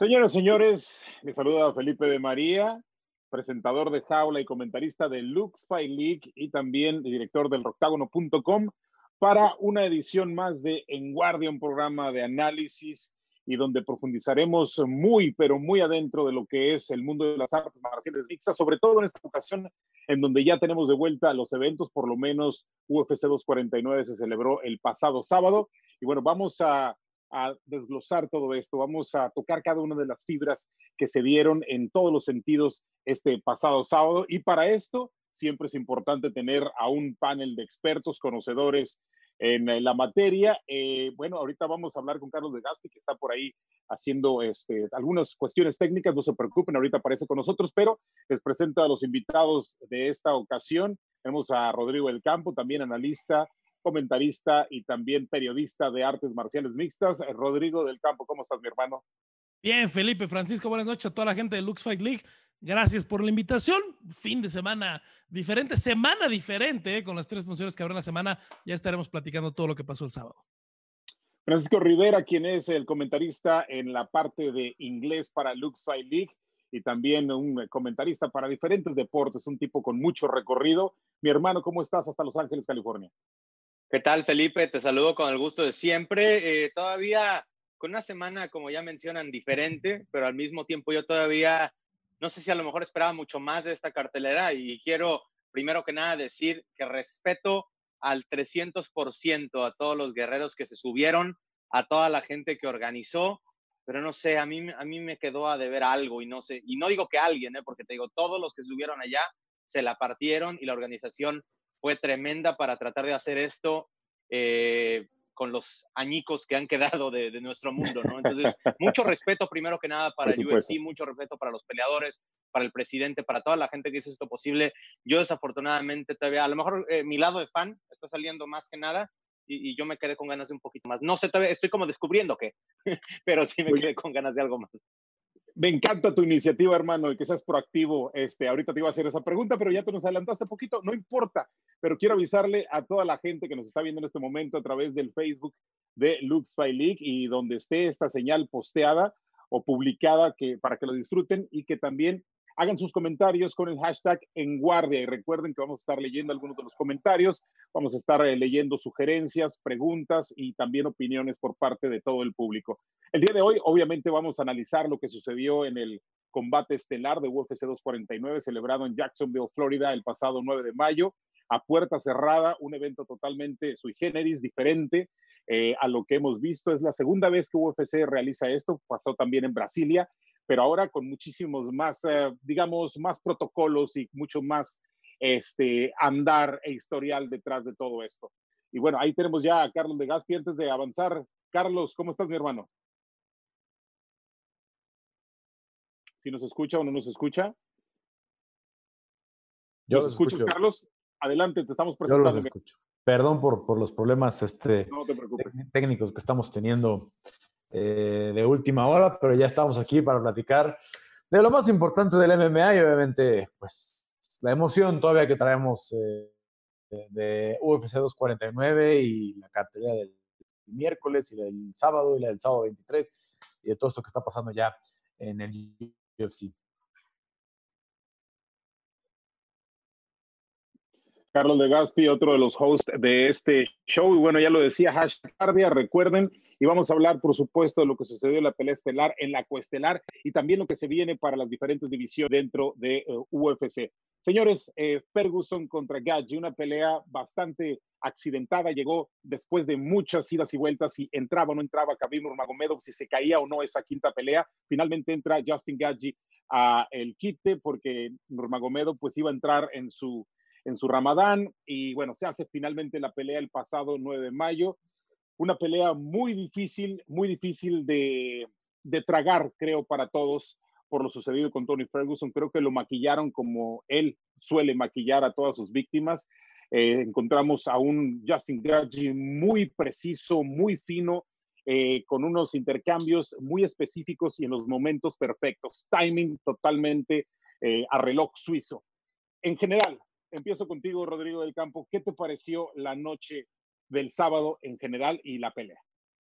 Señoras y señores, les saluda Felipe de María, presentador de Jaula y comentarista de Lux Fight League y también director del Roctágono.com para una edición más de En Guardia, un programa de análisis y donde profundizaremos muy, pero muy adentro de lo que es el mundo de las artes marciales mixtas, sobre todo en esta ocasión en donde ya tenemos de vuelta los eventos, por lo menos UFC 249 se celebró el pasado sábado. Y bueno, vamos a, a desglosar todo esto, vamos a tocar cada una de las fibras que se dieron en todos los sentidos este pasado sábado. Y para esto siempre es importante tener a un panel de expertos, conocedores en eh, la materia. Eh, bueno, ahorita vamos a hablar con Carlos de Gaspi, que está por ahí haciendo este, algunas cuestiones técnicas, no se preocupen, ahorita aparece con nosotros, pero les presento a los invitados de esta ocasión. Tenemos a Rodrigo del Campo, también analista, comentarista y también periodista de artes marciales mixtas. Eh, Rodrigo del Campo, ¿cómo estás, mi hermano? Bien, Felipe, Francisco, buenas noches a toda la gente de Lux Fight League. Gracias por la invitación. Fin de semana diferente, semana diferente, ¿eh? con las tres funciones que habrá en la semana. Ya estaremos platicando todo lo que pasó el sábado. Francisco Rivera, quien es el comentarista en la parte de inglés para Lux Fight League y también un comentarista para diferentes deportes, un tipo con mucho recorrido. Mi hermano, ¿cómo estás hasta Los Ángeles, California? ¿Qué tal, Felipe? Te saludo con el gusto de siempre. Eh, todavía con una semana, como ya mencionan, diferente, pero al mismo tiempo yo todavía no sé si a lo mejor esperaba mucho más de esta cartelera y quiero primero que nada decir que respeto al 300% a todos los guerreros que se subieron, a toda la gente que organizó, pero no sé, a mí, a mí me quedó a deber algo y no sé, y no digo que alguien, ¿eh? porque te digo, todos los que subieron allá se la partieron y la organización fue tremenda para tratar de hacer esto eh, con los añicos que han quedado de, nuestro mundo, ¿no? Entonces, mucho respeto primero que nada para el UFC, mucho respeto para los peleadores, para el presidente, para toda la gente que hizo esto posible. Yo desafortunadamente todavía, a lo mejor eh, mi lado de fan está saliendo más que nada y, yo me quedé con ganas de un poquito más. No sé, todavía estoy como descubriendo qué, pero sí me quedé con ganas de algo más. Me encanta tu iniciativa, hermano, y que seas proactivo. Este, ahorita te iba a hacer esa pregunta, pero ya te nos adelantaste poquito. No importa, pero quiero avisarle a toda la gente que nos está viendo en este momento a través del Facebook de Lux League y donde esté esta señal posteada o publicada que, para que lo disfruten y que también hagan sus comentarios con el hashtag en guardia y recuerden que vamos a estar leyendo algunos de los comentarios, vamos a estar eh, leyendo sugerencias, preguntas y también opiniones por parte de todo el público. El día de hoy obviamente vamos a analizar lo que sucedió en el combate estelar de UFC 249 celebrado en Jacksonville, Florida el pasado 9 de mayo a puerta cerrada, un evento totalmente sui generis, diferente eh, a lo que hemos visto. Es la segunda vez que UFC realiza esto, pasó también en Brasilia pero ahora con muchísimos más, eh, digamos, más protocolos y mucho más este, andar e historial detrás de todo esto. Y bueno, ahí tenemos ya a Carlos de Gaspi. Antes de avanzar, Carlos, ¿cómo estás, mi hermano? Si nos escucha o no nos escucha. Yo ¿Nos escuchas, Carlos? Adelante, te estamos presentando. Yo los escucho. Perdón por, por los problemas este, técnicos que estamos teniendo eh, de última hora, pero ya estamos aquí para platicar de lo más importante del MMA y obviamente, pues, la emoción todavía que traemos eh, de, UFC 249 y la cartelera del miércoles y del sábado y la del sábado 23 y de todo esto que está pasando ya en el UFC. Carlos de Gaspi, otro de los hosts de este show. Y bueno, ya lo decía, hashtag Cardia, recuerden, y vamos a hablar, por supuesto, de lo que sucedió en la pelea estelar, en la coestelar, y también lo que se viene para las diferentes divisiones dentro de eh, UFC. Señores, eh, Ferguson contra Gadji, una pelea bastante accidentada, llegó después de muchas idas y vueltas, si entraba o no entraba Khabib Nurmagomedov, si se caía o no esa quinta pelea. Finalmente entra Justin Gadji a el quite porque Nurmagomedov pues iba a entrar en su en su Ramadán y bueno, se hace finalmente la pelea el pasado 9 de mayo. Una pelea muy difícil, muy difícil de, de tragar, creo, para todos por lo sucedido con Tony Ferguson. Creo que lo maquillaron como él suele maquillar a todas sus víctimas. Eh, encontramos a un Justin Gaggi muy preciso, muy fino, eh, con unos intercambios muy específicos y en los momentos perfectos. Timing totalmente eh, a reloj suizo. En general, empiezo contigo, Rodrigo del Campo. ¿Qué te pareció la noche del sábado en general y la pelea?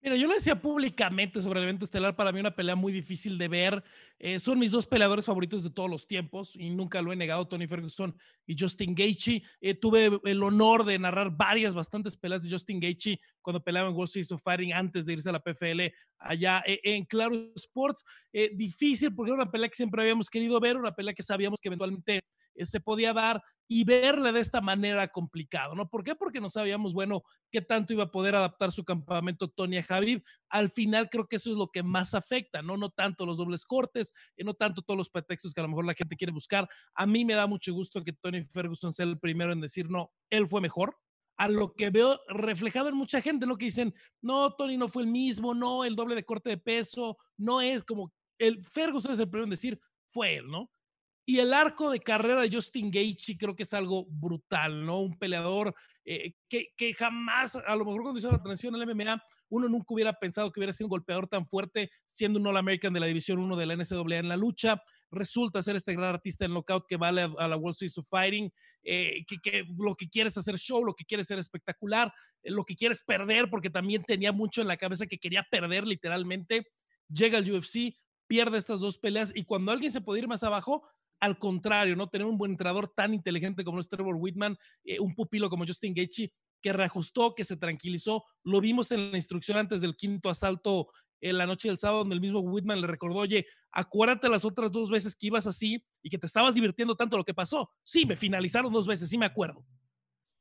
Mira, yo lo decía públicamente sobre el evento estelar, para mí una pelea muy difícil de ver. Eh, son mis dos peleadores favoritos de todos los tiempos y nunca lo he negado, Tony Ferguson y Justin Gaethje. Eh, tuve el honor de narrar varias, bastantes peleas de Justin Gaethje cuando peleaba en World Series of Fighting antes de irse a la PFL allá eh, en Claro Sports. difícil porque era una pelea que siempre habíamos querido ver, una pelea que sabíamos que eventualmente se podía dar y verle de esta manera complicado, ¿no? ¿Por qué? Porque no sabíamos, bueno, qué tanto iba a poder adaptar su campamento Tony a Al final creo que eso es lo que más afecta, ¿no? No tanto los dobles cortes, y no tanto todos los pretextos que a lo mejor la gente quiere buscar. A mí me da mucho gusto que Tony Ferguson sea el primero en decir, no, él fue mejor. A lo que veo reflejado en mucha gente, ¿no? Que dicen, no, Tony no fue el mismo, no, el doble de corte de peso, no es como, el Ferguson es el primero en decir, fue él, ¿no? Y el arco de carrera de Justin Gaethje creo que es algo brutal, ¿no? Un peleador eh, que, que, jamás, a lo mejor cuando hizo la transición al MMA, uno nunca hubiera pensado que hubiera sido un golpeador tan fuerte siendo un All-American de la División 1 de la NCAA en la lucha. Resulta ser este gran artista en knockout que vale a, la World Series of Fighting, eh, que, lo que quiere es hacer show, lo que quiere ser espectacular, eh, lo que quiere es perder, porque también tenía mucho en la cabeza que quería perder literalmente. Llega al UFC, pierde estas dos peleas y cuando alguien se puede ir más abajo, al contrario, ¿no? Tener un buen entrenador tan inteligente como es Trevor Whitman, eh, un pupilo como Justin Gaethje, que reajustó, que se tranquilizó. Lo vimos en la instrucción antes del quinto asalto en la noche del sábado, donde el mismo Whitman le recordó, oye, acuérdate las otras dos veces que ibas así y que te estabas divirtiendo tanto lo que pasó. Sí, me finalizaron dos veces, sí me acuerdo.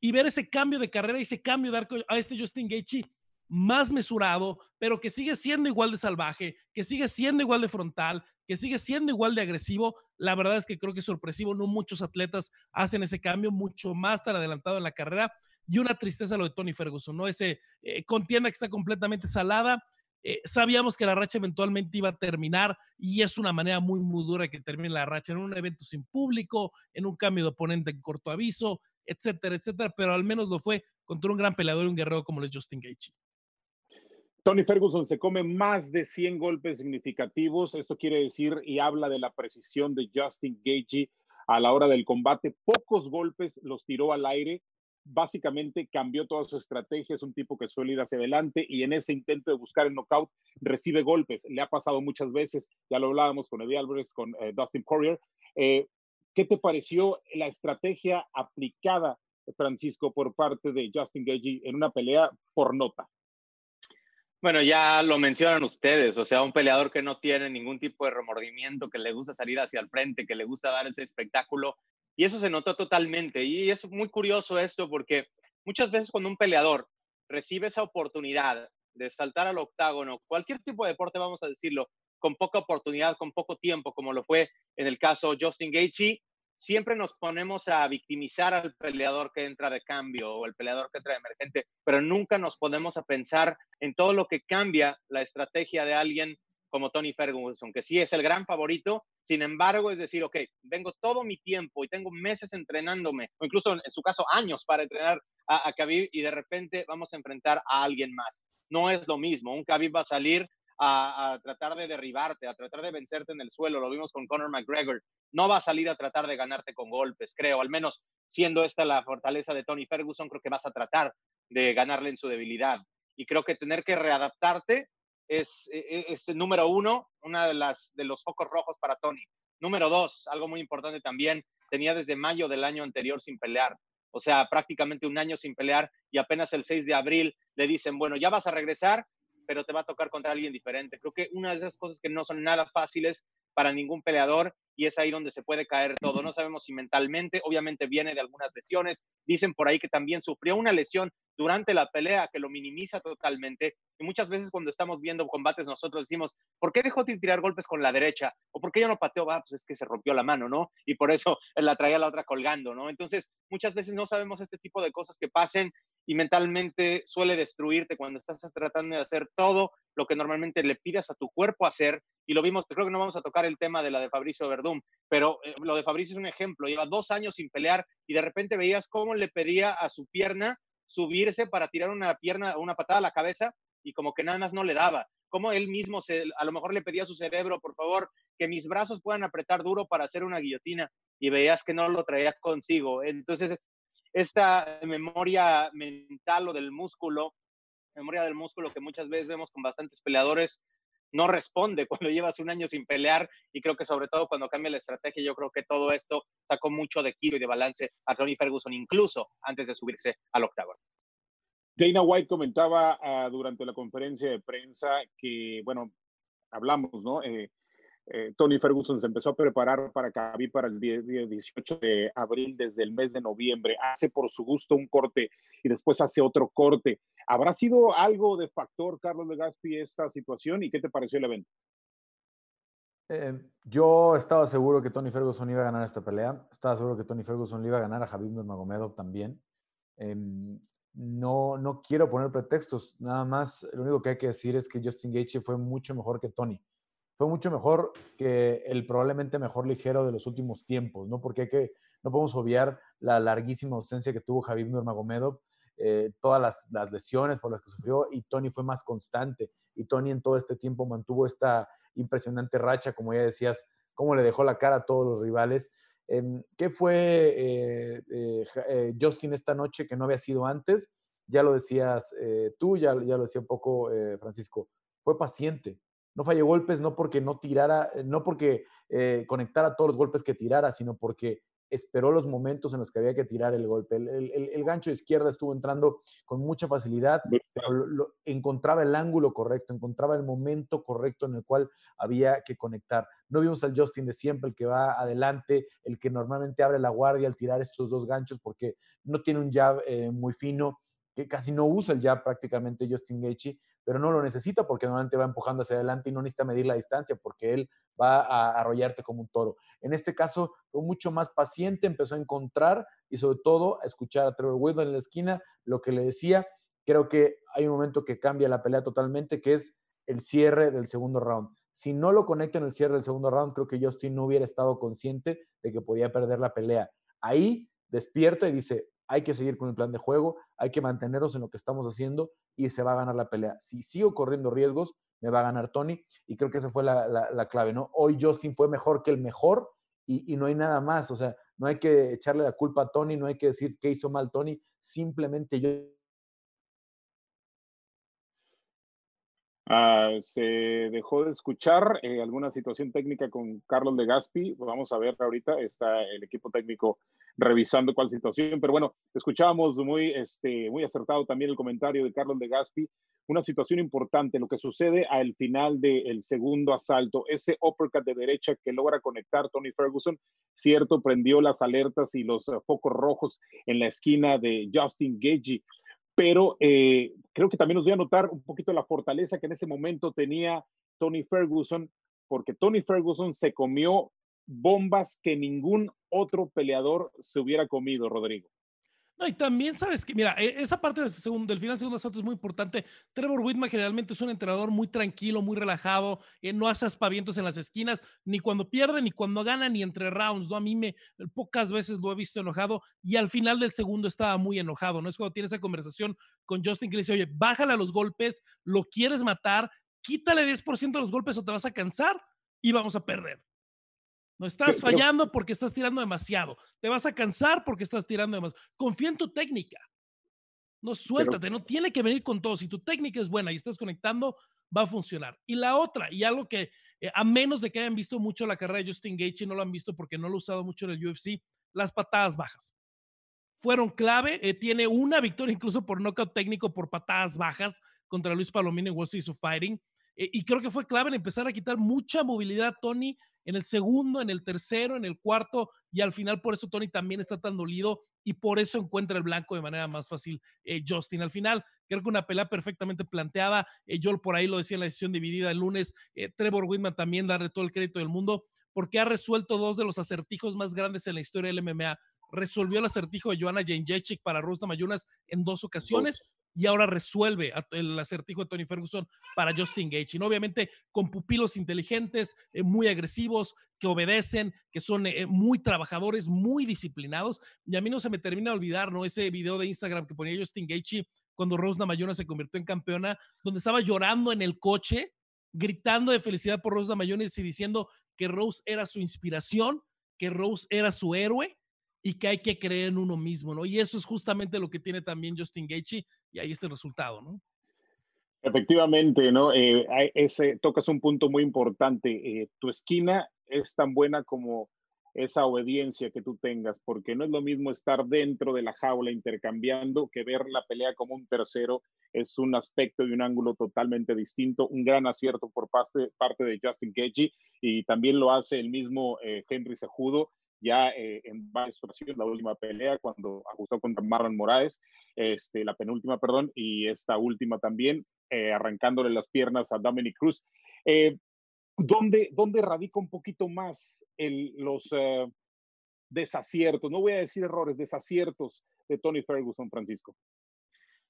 Y ver ese cambio de carrera ese cambio de arco a este Justin Gaethje más mesurado, pero que sigue siendo igual de salvaje, que sigue siendo igual de frontal, que sigue siendo igual de agresivo. La verdad es que creo que es sorpresivo. No muchos atletas hacen ese cambio mucho más tan adelantado en la carrera. Y una tristeza lo de Tony Ferguson, ¿no? Ese eh, contienda que está completamente salada. Eh, sabíamos que la racha eventualmente iba a terminar y es una manera muy, muy dura que termine la racha en un evento sin público, en un cambio de oponente en corto aviso, etcétera, etcétera. Pero al menos lo fue contra un gran peleador y un guerrero como es Justin Gaethje. Tony Ferguson se come más de 100 golpes significativos. Esto quiere decir y habla de la precisión de Justin Gaethje a la hora del combate. Pocos golpes los tiró al aire. Básicamente cambió toda su estrategia. Es un tipo que suele ir hacia adelante y en ese intento de buscar el knockout recibe golpes. Le ha pasado muchas veces. Ya lo hablábamos con Eddie Álvarez, con eh, Dustin Poirier. Eh, ¿Qué te pareció la estrategia aplicada, Francisco, por parte de Justin Gaethje en una pelea por nota? Bueno, ya lo mencionan ustedes, o sea, un peleador que no tiene ningún tipo de remordimiento, que le gusta salir hacia el frente, que le gusta dar ese espectáculo, y eso se notó totalmente. Y es muy curioso esto porque muchas veces cuando un peleador recibe esa oportunidad de saltar al octágono, cualquier tipo de deporte, vamos a decirlo, con poca oportunidad, con poco tiempo, como lo fue en el caso Justin Gaethje, siempre nos ponemos a victimizar al peleador que entra de cambio o el peleador que entra de emergente, pero nunca nos ponemos a pensar en todo lo que cambia la estrategia de alguien como Tony Ferguson, que sí es el gran favorito, sin embargo, es decir, ok, vengo todo mi tiempo y tengo meses entrenándome, o incluso en su caso años para entrenar a, a Khabib y de repente vamos a enfrentar a alguien más. No es lo mismo, un Khabib va a salir a, tratar de derribarte, a tratar de vencerte en el suelo. Lo vimos con Conor McGregor. No va a salir a tratar de ganarte con golpes, creo. Al menos siendo esta la fortaleza de Tony Ferguson, creo que vas a tratar de ganarle en su debilidad. Y creo que tener que readaptarte es, e, e, es, número uno, una de, las, de los focos rojos para Tony. Número dos, algo muy importante también, tenía desde mayo del año anterior sin pelear. O sea, prácticamente un año sin pelear y apenas el 6 de abril le dicen, bueno, ya vas a regresar, pero te va a tocar contra alguien diferente. Creo que una de esas cosas que no son nada fáciles para ningún peleador y es ahí donde se puede caer todo. No sabemos si mentalmente, obviamente viene de algunas lesiones. Dicen por ahí que también sufrió una lesión durante la pelea que lo minimiza totalmente. Y muchas veces cuando estamos viendo combates nosotros decimos, ¿por qué dejó de tirar golpes con la derecha? ¿O por qué ya no pateó? Ah, pues es que se rompió la mano, ¿no? Y por eso la traía la otra colgando, ¿no? Entonces, muchas veces no sabemos este tipo de cosas que pasen y mentalmente suele destruirte cuando estás tratando de hacer todo lo que normalmente le pidas a tu cuerpo hacer. Y lo vimos, creo que no vamos a tocar el tema de la de Fabricio Verdún, pero eh, lo de Fabricio es un ejemplo. Lleva dos años sin pelear y de repente veías cómo le pedía a su pierna subirse para tirar una pierna, una patada a la cabeza y como que nada más no le daba. Como él mismo se, a lo mejor le pedía a su cerebro, por favor, que mis brazos puedan apretar duro para hacer una guillotina y veías que no lo traía consigo. Entonces, esta memoria mental o del músculo memoria del músculo que muchas veces vemos con bastantes peleadores no responde cuando llevas un año sin pelear y creo que sobre todo cuando cambia la estrategia, yo creo que todo esto sacó mucho de kilo y de balance a Tony Ferguson incluso antes de subirse al octavo. Dana White comentaba ah, durante la conferencia de prensa que, bueno, hablamos, ¿no? Eh, eh, Tony Ferguson se empezó a preparar para Khabib para el día, 18 de abril desde el mes de noviembre. Hace por su gusto un corte y después hace otro corte. ¿Habrá sido algo de factor, Carlos de Gaspi, esta situación? ¿Y qué te pareció el evento? Eh, yo estaba seguro que Tony Ferguson iba a ganar esta pelea. Estaba seguro que Tony Ferguson le iba a ganar a Khabib Nurmagomedov también. Em, no, no quiero poner pretextos. Nada más, lo único que hay que decir es que Justin Gaethje fue mucho mejor que Tony fue mucho mejor que el probablemente mejor ligero de los últimos tiempos, ¿no? Porque no podemos obviar la larguísima ausencia que tuvo Javier Nurmagomedov, eh, todas las, lesiones por las que sufrió y Tony fue más constante y Tony en todo este tiempo mantuvo esta impresionante racha, como ya decías, cómo le dejó la cara a todos los rivales. Em, ¿Qué fue eh, eh, Justin esta noche que no había sido antes? Ya lo decías tú, ya, ya lo decía un poco Francisco, fue paciente, no falló golpes no porque no tirara, eh, no porque eh, conectara todos los golpes que tirara, sino porque esperó los momentos en los que había que tirar el golpe. El, gancho de izquierda estuvo entrando con mucha facilidad, pero encontraba el ángulo correcto, encontraba el momento correcto en el cual había que conectar. No vimos al Justin de siempre, el que va adelante, el que normalmente abre la guardia al tirar estos dos ganchos porque no tiene un jab eh, muy fino, que casi no usa el jab prácticamente Justin Gaethje, pero no lo necesita porque normalmente va empujando hacia adelante y no necesita medir la distancia porque él va a arrollarte como un toro. En este caso fue mucho más paciente, empezó a encontrar y sobre todo a escuchar a Trevor Whitman en la esquina, lo que le decía. Creo que hay un momento que cambia la pelea totalmente, que es el cierre del segundo round. Si no lo conecta en el cierre del segundo round, creo que Justin no hubiera estado consciente de que podía perder la pelea. Ahí despierta y dice, hay que seguir con el plan de juego, hay que mantenernos en lo que estamos haciendo y se va a ganar la pelea. Si sigo corriendo riesgos, me va a ganar Tony y creo que esa fue la, clave, ¿no? Hoy Justin fue mejor que el mejor y, no hay nada más, o sea, no hay que echarle la culpa a Tony, no hay que decir que hizo mal Tony, simplemente Ah, se dejó de escuchar eh, alguna situación técnica con Carlos de Gaspi. Vamos a ver ahorita, está el equipo técnico revisando cuál situación, pero bueno, escuchábamos muy, este, muy acertado también el comentario de Carlos de Gaspi. Una situación importante, lo que sucede al final del segundo asalto, ese uppercut de derecha que logra conectar Tony Ferguson, cierto, prendió las alertas y los focos rojos en la esquina de Justin Gagey pero eh, creo que también nos voy a notar un poquito la fortaleza que en ese momento tenía Tony Ferguson, porque Tony Ferguson se comió bombas que ningún otro peleador se hubiera comido, Rodrigo. No, y también sabes que, mira, e, esa parte del, segundo, del final segundo asalto es muy importante. Trevor Whitman generalmente es un entrenador muy tranquilo, muy relajado, eh, no hace aspavientos en las esquinas, ni cuando pierde, ni cuando gana, ni entre rounds, ¿no? A mí me, pocas veces lo he visto enojado y al final del segundo estaba muy enojado, ¿no? Es cuando tiene esa conversación con Justin que le dice, oye, bájale a los golpes, lo quieres matar, quítale 10% de los golpes o te vas a cansar y vamos a perder. No estás fallando porque estás tirando demasiado. Te vas a cansar porque estás tirando demasiado. Confía en tu técnica. No suéltate, no tiene que venir con todo. Si tu técnica es buena y estás conectando, va a funcionar. Y la otra, y algo que eh, a menos de que hayan visto mucho la carrera de Justin Gaethje, no lo han visto porque no lo he usado mucho en el UFC, las patadas bajas. Fueron clave. Eh, tiene una victoria incluso por knockout técnico por patadas bajas contra Luis Palomino en World Series of Fighting. Eh, y creo que fue clave en empezar a quitar mucha movilidad a Tony en el segundo, en el tercero, en el cuarto, y al final por eso Tony también está tan dolido y por eso encuentra el blanco de manera más fácil eh, Justin. Al final, creo que una pelea perfectamente planteada. Eh, yo por ahí lo decía en la sesión dividida el lunes. Eh, Trevor Whitman también darle todo el crédito del mundo porque ha resuelto dos de los acertijos más grandes en la historia del MMA. Resolvió el acertijo de Joanna Jędrzejczyk para Rosna Mayunas en dos ocasiones y ahora resuelve el acertijo de Tony Ferguson para Justin Gage. Y obviamente con pupilos inteligentes, eh, muy agresivos, que obedecen, que son eh, muy trabajadores, muy disciplinados. Y a mí no se me termina de olvidar, ¿no? Ese video de Instagram que ponía Justin Gaethje cuando Rose Namajunas se convirtió en campeona, donde estaba llorando en el coche, gritando de felicidad por Rose Namajunas y diciendo que Rose era su inspiración, que Rose era su héroe y que hay que creer en uno mismo, ¿no? Y eso es justamente lo que tiene también Justin Gaethje y ahí está el resultado, ¿no? Efectivamente, ¿no? Eh, ese, tocas un punto muy importante. Eh, tu esquina es tan buena como esa obediencia que tú tengas, porque no es lo mismo estar dentro de la jaula intercambiando que ver la pelea como un tercero. Es un aspecto y un ángulo totalmente distinto. Un gran acierto por parte, parte de Justin Gaethje y también lo hace el mismo eh, Henry Sejudo ya eh, en varias ocasiones, la última pelea cuando ajustó contra Marlon Moraes, este, la penúltima, perdón, y esta última también, eh, arrancándole las piernas a Dominic Cruz. Eh, ¿dónde, ¿Dónde radica un poquito más el, los desaciertos? No voy a decir errores, desaciertos de Tony Ferguson, Francisco.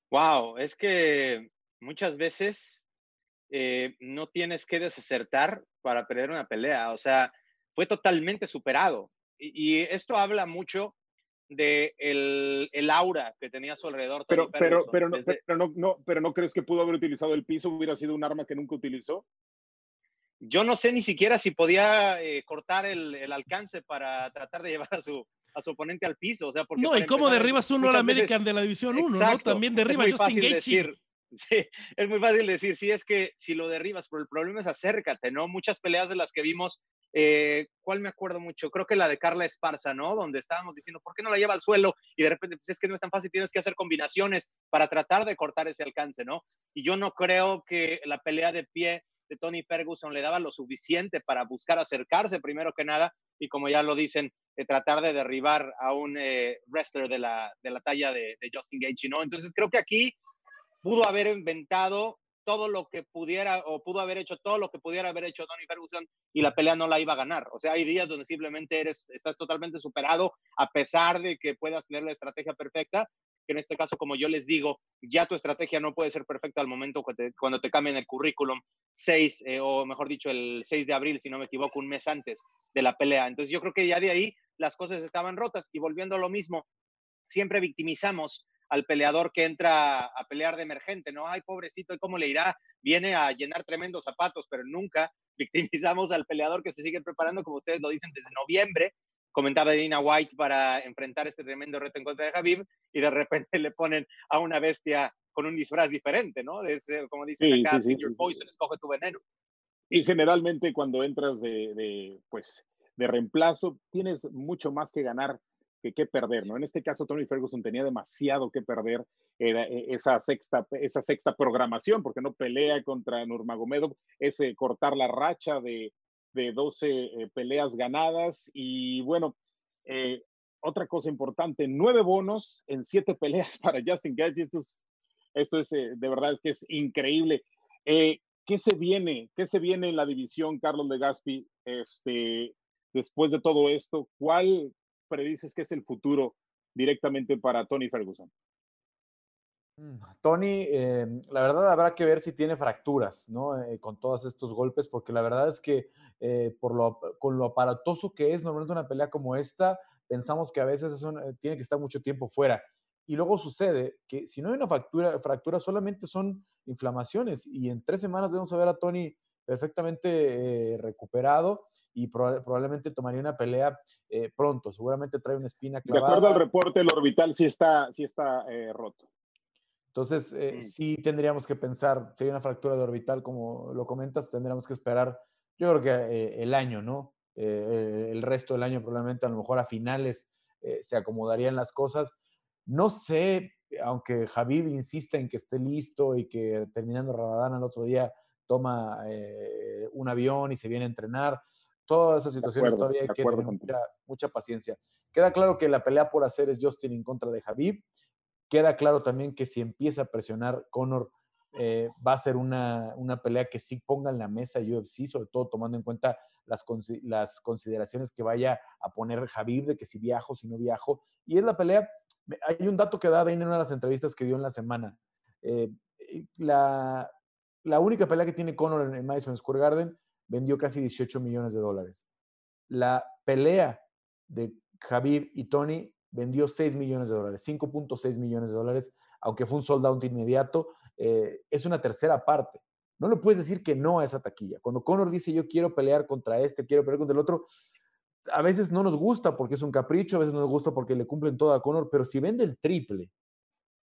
Wow, es que muchas veces no tienes que desacertar para perder una pelea. O sea, fue totalmente superado y, esto habla mucho de el, el, aura que tenía a su alrededor. pero, pero, pero, no, pero, no, no, pero no crees que pudo haber utilizado el piso, hubiera sido un arma que nunca utilizó. Yo no sé ni siquiera si podía eh, cortar el, el, alcance para tratar de llevar a su, a su oponente al piso. O sea, porque no, y cómo derribas uno al American de la División 1, ¿no? También derriba a Justin Gaethje. Sí, es muy fácil decir, sí, es que si lo derribas, pero el problema es acércate, ¿no? Muchas peleas de las que vimos eh, ¿Cuál me acuerdo mucho? Creo que la de Carla Esparza, ¿no? Donde estábamos diciendo, ¿por qué no la lleva al suelo? Y de repente, pues es que no es tan fácil, tienes que hacer combinaciones para tratar de cortar ese alcance, ¿no? Y yo no creo que la pelea de pie de Tony Ferguson le daba lo suficiente para buscar acercarse primero que nada y como ya lo dicen, eh, tratar de derribar a un eh, wrestler de la, de la talla de, de Justin Gaethje, ¿no? Entonces creo que aquí pudo haber inventado todo lo que pudiera o pudo haber hecho todo lo que pudiera haber hecho Tony Ferguson y la pelea no la iba a ganar. O sea, hay días donde simplemente eres, estás totalmente superado a pesar de que puedas tener la estrategia perfecta, que en este caso, como yo les digo, ya tu estrategia no puede ser perfecta al momento cuando te cambien el currículum 6, eh, o mejor dicho, el 6 de abril, si no me equivoco, un mes antes de la pelea. Entonces yo creo que ya de ahí las cosas estaban rotas y volviendo a lo mismo, siempre victimizamos al peleador que entra a pelear de emergente, ¿no? Ay, pobrecito, ¿y cómo le irá? Viene a llenar tremendos zapatos, pero nunca victimizamos al peleador que se sigue preparando, como ustedes lo dicen, desde noviembre. Comentaba Dina White para enfrentar este tremendo reto en contra de Javib y de repente le ponen a una bestia con un disfraz diferente, ¿no? De como dicen acá, your poison, escoge tu veneno. Y generalmente cuando entras de, de, pues, de reemplazo, tienes mucho más que ganar que, perder, ¿no? En este caso, Tony Ferguson tenía demasiado que perder era eh, esa, sexta, esa sexta programación, porque no pelea contra Nurmagomedov, ese cortar la racha de, de 12 eh, peleas ganadas. Y bueno, eh, otra cosa importante, nueve bonos en siete peleas para Justin Gaethje. Esto es, esto es de verdad es que es increíble. ¿Qué se viene? ¿Qué se viene en la división, Carlos de Gaspi? Este, después de todo esto, ¿cuál, predices que es el futuro directamente para Tony Ferguson? Mm, Tony, em, la verdad habrá que ver si tiene fracturas, ¿no? Eh, con todos estos golpes, porque la verdad es que eh, por lo, con lo aparatoso que es normalmente una pelea como esta, pensamos que a veces eh, tiene que estar mucho tiempo fuera. Y luego sucede que si no hay una fractura, fractura solamente son inflamaciones y en tres semanas debemos ver a Tony perfectamente recuperado y probablemente tomaría una pelea eh, pronto. Seguramente trae una espina clavada. De acuerdo al reporte, el orbital sí está, sí está eh, roto. Entonces, eh, sí tendríamos que pensar, si hay una fractura de orbital, como lo comentas, tendríamos que esperar, yo creo que el año, ¿no? el resto del año probablemente a lo mejor a finales se acomodarían las cosas. No sé, aunque Javid insiste en que esté listo y que terminando Ramadán al otro día toma un avión y se viene a entrenar, Todas esas situaciones todavía hay que tener mucha, paciencia. Queda claro que la pelea por hacer es Justin en contra de Javib. Queda claro también que si empieza a presionar Conor, eh, va a ser una, pelea que sí ponga en la mesa UFC, sobre todo tomando en cuenta las, las consideraciones que vaya a poner Javib de que si viajo, si no viajo. Y es la pelea, hay un dato que da en una de las entrevistas que dio en la semana. Eh, la, la única pelea que tiene Conor en Madison Square Garden vendió casi 18 millones de dólares. La pelea de Javier y Tony vendió 6 millones de dólares, 5.6 millones de dólares, aunque fue un sold out inmediato, eh, es una tercera parte. No le puedes decir que no a esa taquilla. Cuando Conor dice yo quiero pelear contra este, quiero pelear contra el otro, a veces no nos gusta porque es un capricho, a veces no nos gusta porque le cumplen todo a Conor, pero si vende el triple,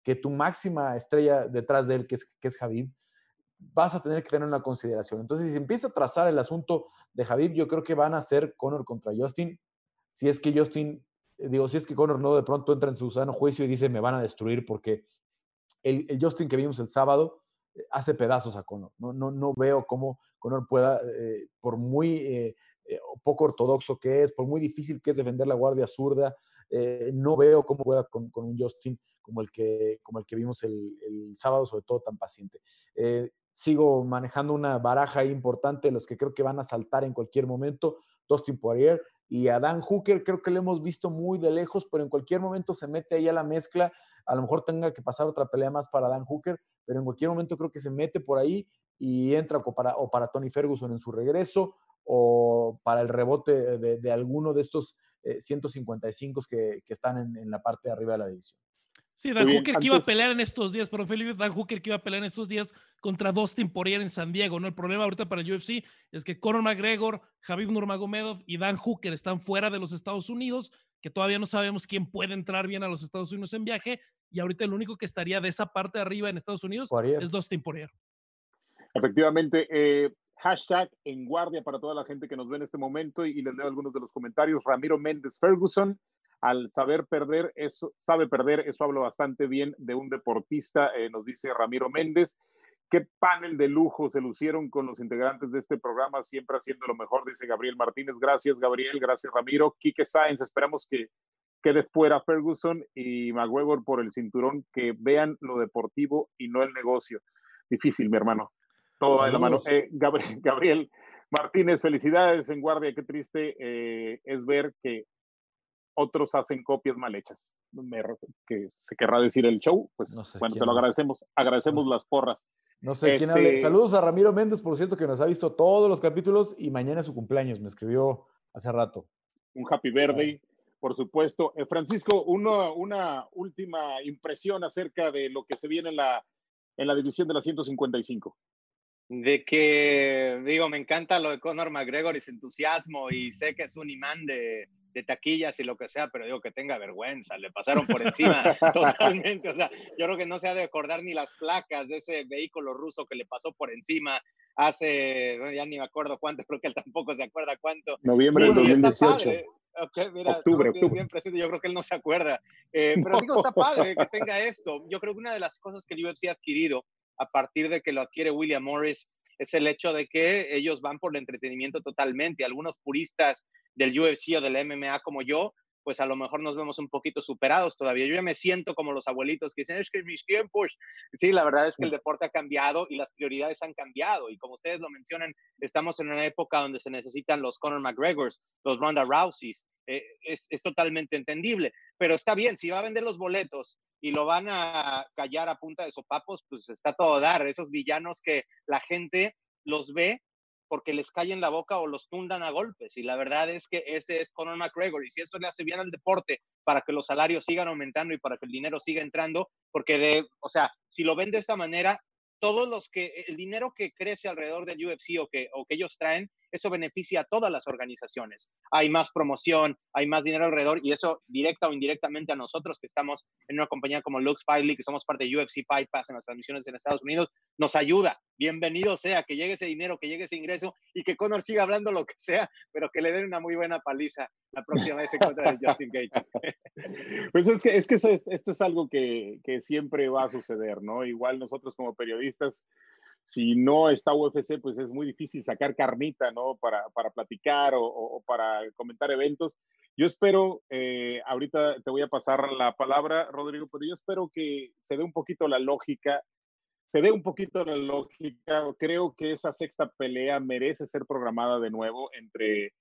que tu máxima estrella detrás de él, que es, que es vas a tener que tener una consideración. Entonces, si se empieza a trazar el asunto de Javib, yo creo que van a ser Conor contra Justin. Si es que Justin, eh, digo, si es que Conor no de pronto entra en su sano juicio y dice me van a destruir porque el, Justin que vimos el sábado eh, hace pedazos a Conor. No, no, no veo cómo Conor pueda, eh, por muy poco ortodoxo que es, por muy difícil que es defender la guardia zurda, no veo cómo pueda con, un Justin como el que, como el que vimos el, el sábado, sobre todo tan paciente sigo manejando una baraja importante de los que creo que van a saltar en cualquier momento. Dustin Poirier y a Dan Hooker, creo que lo hemos visto muy de lejos, pero en cualquier momento se mete ahí a la mezcla. A lo mejor tenga que pasar otra pelea más para Dan Hooker, pero en cualquier momento creo que se mete por ahí y entra o para, Tony Ferguson en su regreso o para el rebote de, alguno de estos 155 eh, que, están en, en la parte de arriba de la división. Sí, Dan Hooker que iba a pelear en estos días, pero Felipe, Dan Hooker que iba a pelear en estos días contra Dustin Poirier en San Diego, ¿no? El problema ahorita para el UFC es que Conor McGregor, Javib Nurmagomedov y Dan Hooker están fuera de los Estados Unidos, que todavía no sabemos quién puede entrar bien a los Estados Unidos en viaje, y ahorita el único que estaría de esa parte de arriba en Estados Unidos es Dustin Poirier. Efectivamente, eh, hashtag en guardia para toda la gente que nos ve en este momento y, y les leo algunos de los comentarios. Ramiro Méndez Ferguson, al saber perder, eso, sabe perder, eso habla bastante bien de un deportista, eh, nos dice Ramiro Méndez. Qué panel de lujo se lucieron con los integrantes de este programa, siempre haciendo lo mejor, dice Gabriel Martínez. Gracias, Gabriel, gracias, Ramiro. Quique Sáenz, esperamos que quede fuera Ferguson y McGregor por el cinturón, que vean lo deportivo y no el negocio. Difícil, mi hermano. Todo en la mano. Eh, Gabriel, Gabriel, Martínez, felicidades en guardia. Qué triste eh, es ver que otros hacen copias mal hechas. que se querrá decir el show, pues bueno, te lo agradecemos. Agradecemos las porras. No sé quién hable. Este Saludos a Ramiro Méndez, por cierto, que nos ha visto todos los capítulos y mañana es su cumpleaños, me escribió hace rato. Un happy birthday, por supuesto. Eh, Francisco, uno, una última impresión acerca de lo que se viene en la, en la división de la 155 de que, digo, me encanta lo de Conor McGregor y su entusiasmo y sé que es un imán de, de taquillas y lo que sea, pero digo que tenga vergüenza, le pasaron por encima totalmente, o sea, yo creo que no se ha de acordar ni las placas de ese vehículo ruso que le pasó por encima hace, ya ni me acuerdo cuánto, creo que él tampoco se acuerda cuánto. Noviembre del 2018. mira, octubre, octubre. yo creo que él no se acuerda, eh, pero digo, está padre que tenga esto. Yo creo que una de las cosas que el UFC ha adquirido a partir de que lo adquiere William Morris es el hecho de que ellos van por el entretenimiento totalmente. Algunos puristas del UFC o del MMA como yo, pues a lo mejor nos vemos un poquito superados todavía. Yo ya me siento como los abuelitos que dicen, es que mis tiempos, sí, la verdad es que el deporte ha cambiado y las prioridades han cambiado. Y como ustedes lo mencionan, estamos en una época donde se necesitan los Conor McGregors, los Ronda Rouseys. Eh, es, es totalmente entendible. Pero está bien, si va a vender los boletos y lo van a callar a punta de sopapos, pues está todo dar. Esos villanos que la gente los ve porque les callen la boca o los tundan a golpes. Y la verdad es que ese es Conor McGregor. Y si eso le hace bien al deporte para que los salarios sigan aumentando y para que el dinero siga entrando, porque de, o sea, si lo ven de esta manera, todos los que, el dinero que crece alrededor del UFC o que, o que ellos traen eso beneficia a todas las organizaciones. Hay más promoción, hay más dinero alrededor y eso directa o indirectamente a nosotros que estamos en una compañía como Lux Fight que somos parte de UFC Fight Pass en las transmisiones en Estados Unidos, nos ayuda. Bienvenido sea, que llegue ese dinero, que llegue ese ingreso y que Conor siga hablando lo que sea, pero que le den una muy buena paliza la próxima vez en contra de Justin Gage. Pues es que, es que esto es algo que siempre va a suceder, ¿no? Igual nosotros como periodistas si no está UFC, pues es muy difícil sacar carnita, ¿no? Para, para platicar o, para comentar eventos. Yo espero, eh, ahorita te voy a pasar la palabra, Rodrigo, pero yo espero que se dé un poquito la lógica, se dé un poquito la lógica. Creo que esa sexta pelea merece ser programada de nuevo entre,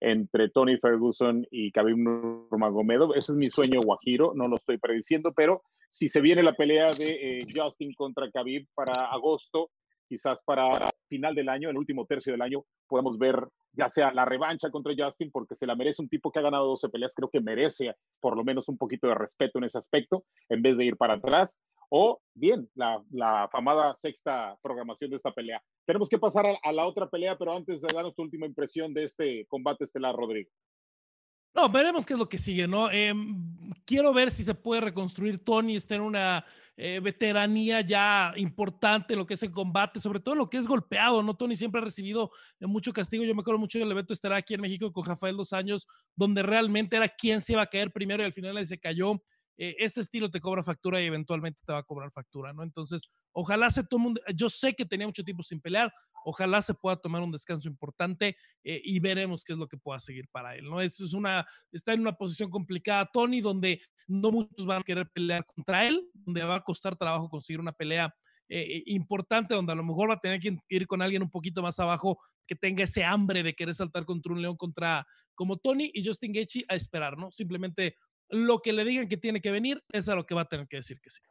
entre Tony Ferguson y Khabib Nurmagomedov. Ese es mi sueño guajiro, no lo estoy prediciendo, pero si se viene la pelea de eh, Justin contra Khabib para agosto, quizás para final del año, el último tercio del año, podemos ver ya sea la revancha contra Justin, porque se la merece un tipo que ha ganado 12 peleas, creo que merece por lo menos un poquito de respeto en ese aspecto, en vez de ir para atrás, o bien, la, la famada sexta programación de esta pelea. Tenemos que pasar a, a, la otra pelea, pero antes de darnos tu última impresión de este combate estelar, Rodrigo. No, veremos qué es lo que sigue, ¿no? Em, quiero ver si se puede reconstruir Tony, está en una eh, veteranía ya importante lo que es el combate, sobre todo lo que es golpeado, ¿no? Tony siempre ha recibido eh, mucho castigo. Yo me acuerdo mucho del evento estará aquí en México con Rafael dos años, donde realmente era quien se iba a caer primero y al final se cayó. Eh, este estilo te cobra factura y eventualmente te va a cobrar factura, ¿no? Entonces, ojalá se tome un, yo sé que tenía mucho tiempo sin pelear, ojalá se pueda tomar un descanso importante eh, y veremos qué es lo que pueda seguir para él, ¿no? Es, es una, está en una posición complicada Tony, donde no muchos van a querer pelear contra él, donde va a costar trabajo conseguir una pelea eh, importante, donde a lo mejor va a tener que ir con alguien un poquito más abajo que tenga ese hambre de querer saltar contra un león contra como Tony y Justin Gaethje a esperar, ¿no? Simplemente lo que le digan que tiene que venir es a lo que va a tener que decir que sí.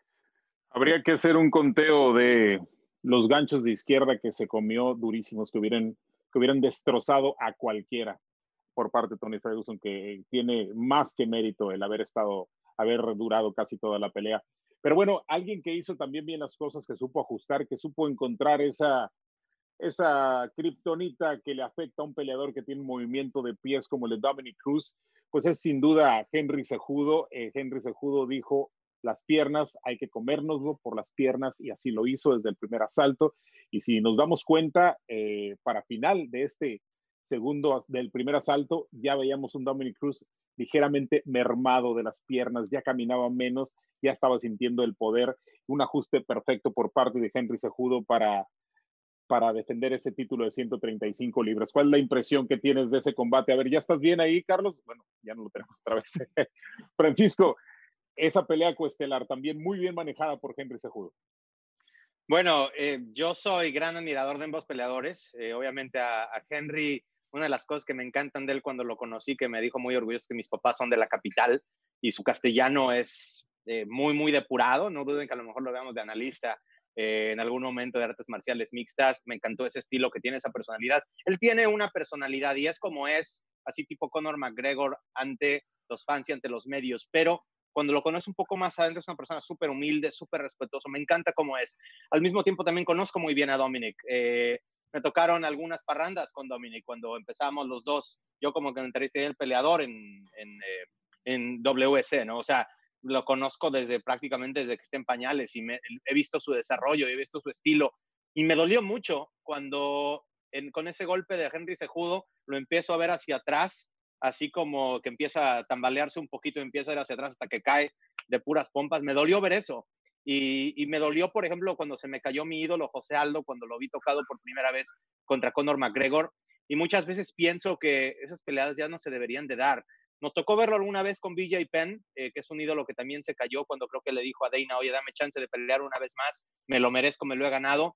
Habría que hacer un conteo de los ganchos de izquierda que se comió durísimos, que hubieran, que hubieran destrozado a cualquiera por parte de Tony Ferguson, que tiene más que mérito el haber estado, haber durado casi toda la pelea. Pero bueno, alguien que hizo también bien las cosas, que supo ajustar, que supo encontrar esa, esa kriptonita que le afecta a un peleador que tiene un movimiento de pies como el de Dominic Cruz, pues es sin duda Henry Sejudo. Eh, Henry Sejudo dijo, las piernas, hay que comérnoslo por las piernas y así lo hizo desde el primer asalto. Y si nos damos cuenta, eh, para final de este segundo, del primer asalto, ya veíamos un Dominic Cruz ligeramente mermado de las piernas, ya caminaba menos, ya estaba sintiendo el poder, un ajuste perfecto por parte de Henry Sejudo para, para defender ese título de 135 libras. ¿Cuál es la impresión que tienes de ese combate? A ver, ¿ya estás bien ahí, Carlos? Bueno, ya no lo tenemos otra vez. Francisco, esa pelea coestelar también muy bien manejada por Henry Sejudo. Bueno, eh, yo soy gran admirador de ambos peleadores. Eh, obviamente a, Henry, una de las cosas que me encantan de él cuando lo conocí, que me dijo muy orgulloso que mis papás son de la capital y su castellano es eh, muy, muy depurado. No duden que a lo mejor lo veamos de analista eh, en algún momento de artes marciales mixtas. Me encantó ese estilo que tiene esa personalidad. Él tiene una personalidad y es como es, así tipo Conor McGregor ante los fans y ante los medios, pero cuando lo conoce un poco más adentro es una persona súper humilde, súper respetuoso, me encanta cómo es. Al mismo tiempo también conozco muy bien a Dominic. Eh, me tocaron algunas parrandas con Dominic cuando empezamos los dos, yo como que entrevisté el peleador en, en, eh, en ¿no? O sea, lo conozco desde prácticamente desde que está en pañales y he visto su desarrollo, he visto su estilo y me dolió mucho cuando con ese golpe de Henry Sejudo lo empiezo a ver hacia atrás, así como que empieza a tambalearse un poquito, empieza a ir hacia atrás hasta que cae de puras pompas. Me dolió ver eso. Y, y, me dolió, por ejemplo, cuando se me cayó mi ídolo José Aldo, cuando lo vi tocado por primera vez contra Conor McGregor. Y muchas veces pienso que esas peleadas ya no se deberían de dar. Nos tocó verlo alguna vez con BJ Penn, eh, que es un ídolo que también se cayó cuando creo que le dijo a Dana, oye, dame chance de pelear una vez más, me lo merezco, me lo he ganado,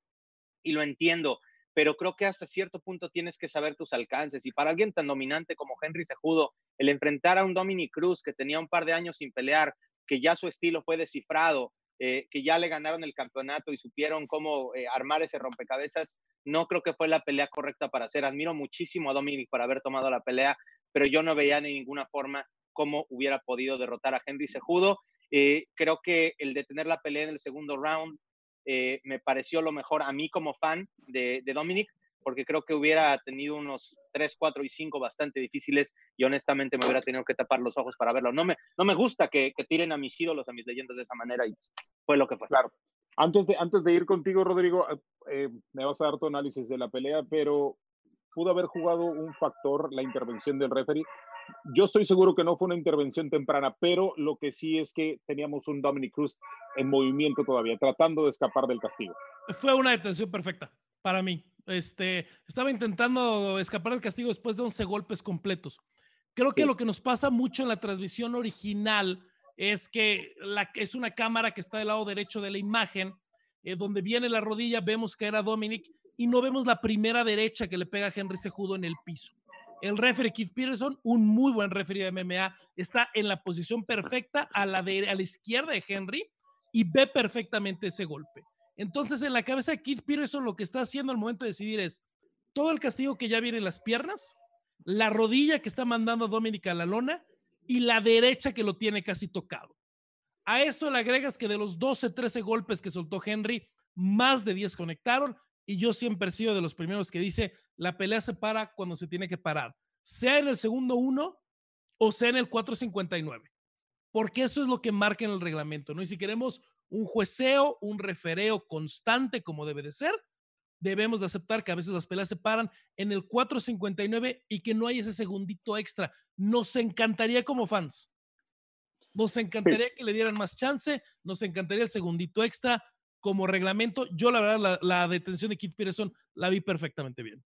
y lo entiendo, pero creo que hasta cierto punto tienes que saber tus alcances, y para alguien tan dominante como Henry Sejudo, el enfrentar a un Dominic Cruz que tenía un par de años sin pelear, que ya su estilo fue descifrado, eh, que ya le ganaron el campeonato y supieron cómo eh, armar ese rompecabezas, no creo que fue la pelea correcta para hacer. Admiro muchísimo a Dominic por haber tomado la pelea, pero yo no veía de ninguna forma cómo hubiera podido derrotar a Henry Sejudo. Eh, creo que el de tener la pelea en el segundo round eh, me pareció lo mejor a mí como fan de, Dominic, porque creo que hubiera tenido unos 3, 4 y 5 bastante difíciles y honestamente me hubiera tenido que tapar los ojos para verlo. No me, no me gusta que, tiren a mis ídolos, a mis leyendas de esa manera y fue lo que fue. Claro. Antes de, antes de ir contigo, Rodrigo, eh, me vas a dar tu análisis de la pelea, pero pudo haber jugado un factor la intervención del referee. Yo estoy seguro que no fue una intervención temprana, pero lo que sí es que teníamos un Dominic Cruz en movimiento todavía, tratando de escapar del castigo. Fue una detención perfecta para mí. Este, estaba intentando escapar del castigo después de 11 golpes completos. Creo que lo que nos pasa mucho en la transmisión original es que la, es una cámara que está del lado derecho de la imagen, eh, donde viene la rodilla, vemos que era Dominic, y no vemos la primera derecha que le pega a Henry Sejudo en el piso. El referee Keith Peterson, un muy buen referee de MMA, está en la posición perfecta a la, de, a la izquierda de Henry y ve perfectamente ese golpe. Entonces, en la cabeza de Keith Peterson, lo que está haciendo al momento de decidir es todo el castigo que ya viene en las piernas, la rodilla que está mandando a Dominica a la lona y la derecha que lo tiene casi tocado. A eso le agregas que de los 12, 13 golpes que soltó Henry, más de 10 conectaron y yo siempre he sido de los primeros que dice, la pelea se para cuando se tiene que parar, sea en el segundo uno o sea en el 459. Porque eso es lo que marca en el reglamento, ¿no? Y si queremos un jueceo, un refereo constante como debe de ser, debemos de aceptar que a veces las peleas se paran en el 459 y que no hay ese segundito extra. Nos encantaría como fans. Nos encantaría que le dieran más chance, nos encantaría el segundito extra como reglamento. Yo la verdad la, la detención de Keith Peterson la vi perfectamente bien.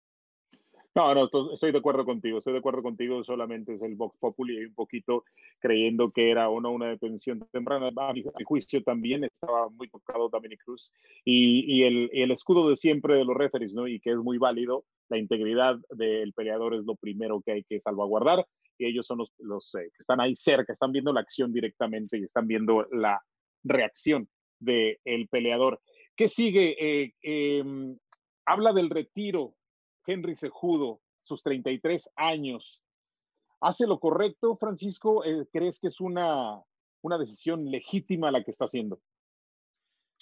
No, no, estoy de acuerdo contigo, estoy de acuerdo contigo, solamente es el Vox Populi y un poquito creyendo que era o no una detención temprana. A mi, juicio también estaba muy tocado Dominic Cruz y, y, el, el, escudo de siempre de los referees, ¿no? Y que es muy válido, la integridad del peleador es lo primero que hay que salvaguardar y ellos son los, los eh, que están ahí cerca, están viendo la acción directamente y están viendo la reacción del el peleador. ¿Qué sigue? Eh, eh, habla del retiro Henry Sejudo, sus 33 años. ¿Hace lo correcto, Francisco? Eh, ¿Crees que es una, una decisión legítima la que está haciendo?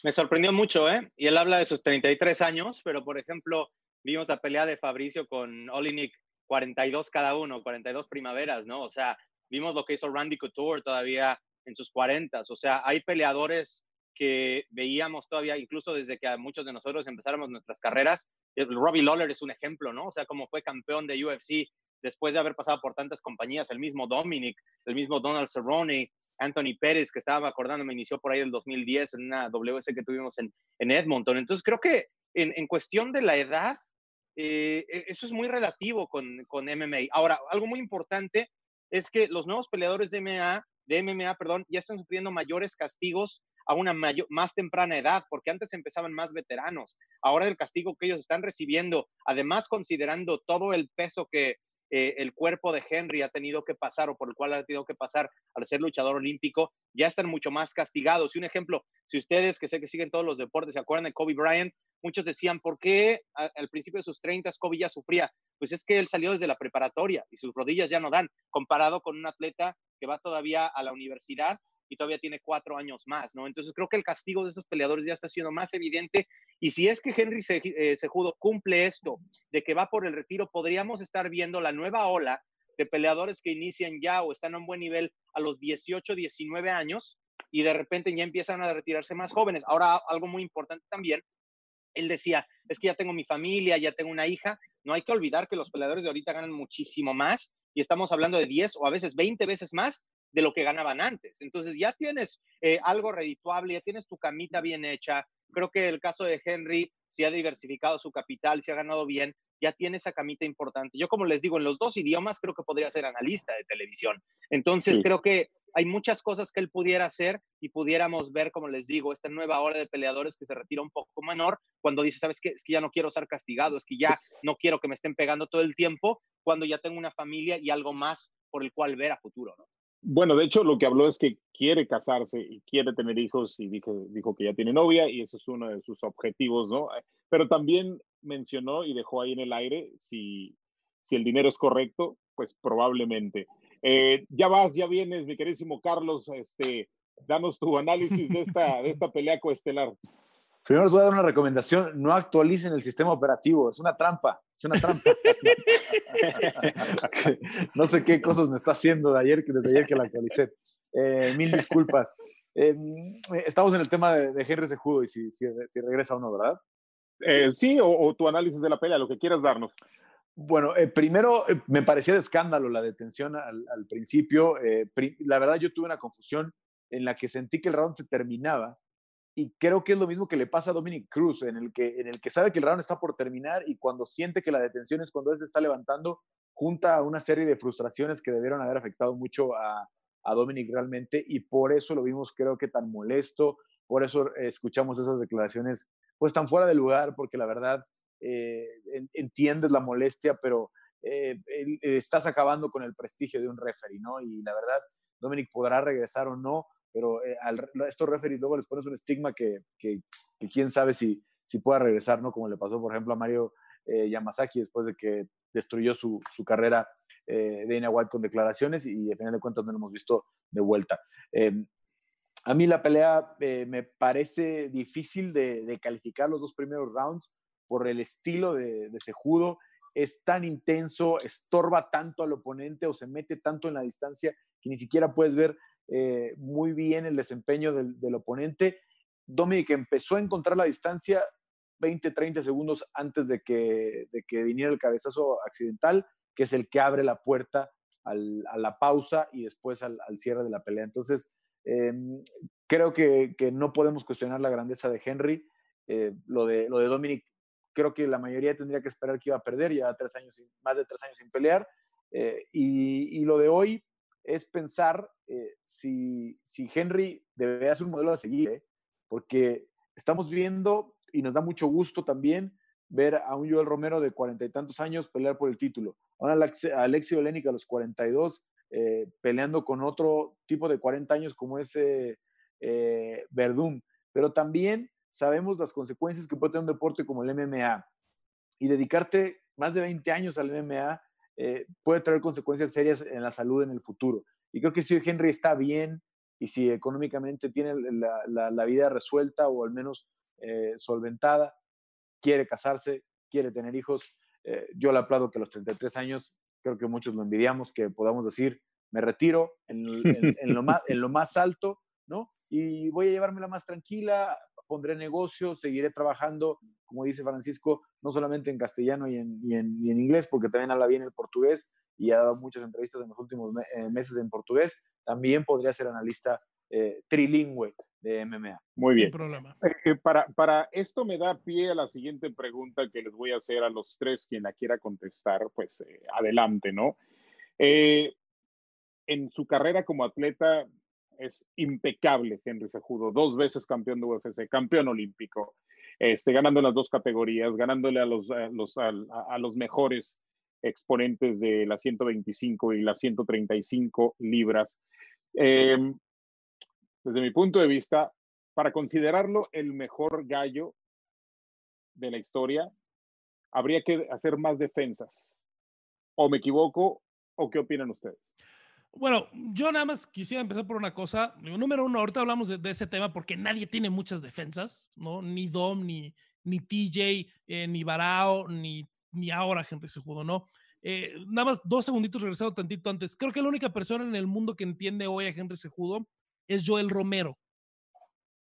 Me sorprendió mucho, ¿eh? Y él habla de sus 33 años, pero por ejemplo, vimos la pelea de Fabricio con Olinik, 42 cada uno, 42 primaveras, ¿no? O sea, vimos lo que hizo Randy Couture todavía en sus 40. O sea, hay peleadores que veíamos todavía, incluso desde que muchos de nosotros empezáramos nuestras carreras. Robbie Lawler es un ejemplo, ¿no? O sea, como fue campeón de UFC después de haber pasado por tantas compañías, el mismo Dominic, el mismo Donald Cerrone, Anthony Pérez, que estaba acordando, me inició por ahí el 2010 en una WC que tuvimos en, en Edmonton. Entonces, creo que en, en cuestión de la edad, eh, e, eso es muy relativo con, con MMA. Ahora, algo muy importante es que los nuevos peleadores de MMA, de MMA, perdón, ya están sufriendo mayores castigos a una mayor, más temprana edad, porque antes empezaban más veteranos. Ahora el castigo que ellos están recibiendo, además considerando todo el peso que eh, el cuerpo de Henry ha tenido que pasar o por el cual ha tenido que pasar al ser luchador olímpico, ya están mucho más castigados. Y un ejemplo, si ustedes que sé que siguen todos los deportes se acuerdan de Kobe Bryant, muchos decían, ¿por qué al principio de sus 30 Kobe ya sufría? Pues es que él salió desde la preparatoria y sus rodillas ya no dan, comparado con un atleta que va todavía a la universidad y todavía tiene cuatro años más, ¿no? Entonces creo que el castigo de estos peleadores ya está siendo más evidente y si es que Henry eh, Sejudo cumple esto, de que va por el retiro, podríamos estar viendo la nueva ola de peleadores que inician ya o están a un buen nivel a los 18, 19 años y de repente ya empiezan a retirarse más jóvenes. Ahora, algo muy importante también, él decía, es que ya tengo mi familia, ya tengo una hija, no hay que olvidar que los peleadores de ahorita ganan muchísimo más y estamos hablando de 10 o a veces 20 veces más de lo que ganaban antes. Entonces ya tienes eh, algo redituable, ya tienes tu camita bien hecha. Creo que el caso de Henry, si ha diversificado su capital, si ha ganado bien, ya tiene esa camita importante. Yo, como les digo, en los dos idiomas creo que podría ser analista de televisión. Entonces, creo que hay muchas cosas que él pudiera hacer y pudiéramos ver, como les digo, esta nueva hora de peleadores que se retira un poco menor cuando dice, ¿sabes qué? Es que ya no quiero ser castigado, es que ya no quiero que me estén pegando todo el tiempo cuando ya tengo una familia y algo más por el cual ver a futuro, ¿no? Bueno, de hecho, lo que habló es que quiere casarse y quiere tener hijos y dijo, dijo que ya tiene novia y ese es uno de sus objetivos, ¿no? Pero también mencionó y dejó ahí en el aire si, si el dinero es correcto, pues probablemente. Eh, ya vas, ya vienes, mi queridísimo Carlos, este, danos tu análisis de esta, de esta pelea coestelar. Primero les voy a dar una recomendación, no actualicen el sistema operativo, es una trampa, es una trampa. no sé qué cosas me está haciendo de ayer, desde ayer que la actualicé. Eh, mil disculpas. Em, estamos en el tema de, Henry Sejudo y si, si, regresa o no, ¿verdad? Eh, sí, o, tu análisis de la pelea, lo que quieras darnos. Bueno, eh, primero me parecía de escándalo la detención al, al principio. la verdad yo tuve una confusión en la que sentí que el round se terminaba y creo que es lo mismo que le pasa a Dominic Cruz, en el que, en el que sabe que el round está por terminar y cuando siente que la detención es cuando él se está levantando, junta una serie de frustraciones que debieron haber afectado mucho a, a Dominic realmente y por eso lo vimos creo que tan molesto, por eso escuchamos esas declaraciones pues tan fuera de lugar, porque la verdad eh, entiendes la molestia, pero eh, estás acabando con el prestigio de un referee, ¿no? Y la verdad, Dominic podrá regresar o no, pero eh, al, estos referees luego les pones un estigma que, quién sabe si, si pueda regresar, ¿no? Como le pasó, por ejemplo, a Mario eh, Yamazaki después de que destruyó su, carrera eh, Dana White con declaraciones y a final de cuentas no lo hemos visto de vuelta. Em, a mí la pelea eh, me parece difícil de, de, calificar los dos primeros rounds por el estilo de, de Sejudo es tan intenso, estorba tanto al oponente o se mete tanto en la distancia que ni siquiera puedes ver eh, muy bien el desempeño del, oponente. Dominic empezó a encontrar la distancia 20, 30 segundos antes de que, de que viniera el cabezazo accidental, que es el que abre la puerta a la pausa y después al, cierre de la pelea. Entonces, eh, creo que, no podemos cuestionar la grandeza de Henry. Eh, lo, de, lo de Dominic, creo que la mayoría tendría que esperar que iba a perder, ya tres años, más de tres años sin pelear. Y, lo de hoy es pensar eh, si, si, Henry debe ser un modelo a seguir, porque estamos viendo y nos da mucho gusto también ver a un Joel Romero de cuarenta y tantos años pelear por el título. Ahora a Alexi Olenik a los 42 eh, peleando con otro tipo de 40 años como ese eh, Verdún. Pero también sabemos las consecuencias que puede tener un deporte como el MMA. Y dedicarte más de 20 años al MMA eh, puede traer consecuencias serias en la salud en el futuro. Y creo que si Henry está bien y si económicamente tiene la, la, vida resuelta o al menos eh, solventada, quiere casarse, quiere tener hijos. Eh, yo le aplaudo que a los 33 años, creo que muchos lo envidiamos, que podamos decir, me retiro en, lo, más, en lo más alto, ¿no? Y voy a llevármela más tranquila, pondré negocio, seguiré trabajando, como dice Francisco, no solamente en castellano y en, y en, y en inglés, porque también habla bien el portugués y ha dado muchas entrevistas en los últimos me eh, meses en portugués, también podría ser analista eh, trilingüe de MMA. Muy bien. Sin problema. Eh, para, para esto me da pie a la siguiente pregunta que les voy a hacer a los tres, quien la quiera contestar, pues eh, adelante, ¿no? Eh, en su carrera como atleta es impecable Henry Sejudo, dos veces campeón de UFC, campeón olímpico, este, ganando las dos categorías, ganándole a los, a los, mejores exponentes de las 125 y las 135 libras. Eh, desde mi punto de vista, para considerarlo el mejor gallo de la historia, habría que hacer más defensas. ¿O me equivoco? ¿O qué opinan ustedes? Bueno, yo nada más quisiera empezar por una cosa. Número uno, ahorita hablamos de, ese tema porque nadie tiene muchas defensas, ¿no? Ni Dom, ni, ni TJ, eh, ni Barao, ni, ni ahora Henry Sejudo, ¿no? Eh, nada más dos segunditos regresado tantito antes. Creo que la única persona en el mundo que entiende hoy a Henry Sejudo es Joel Romero.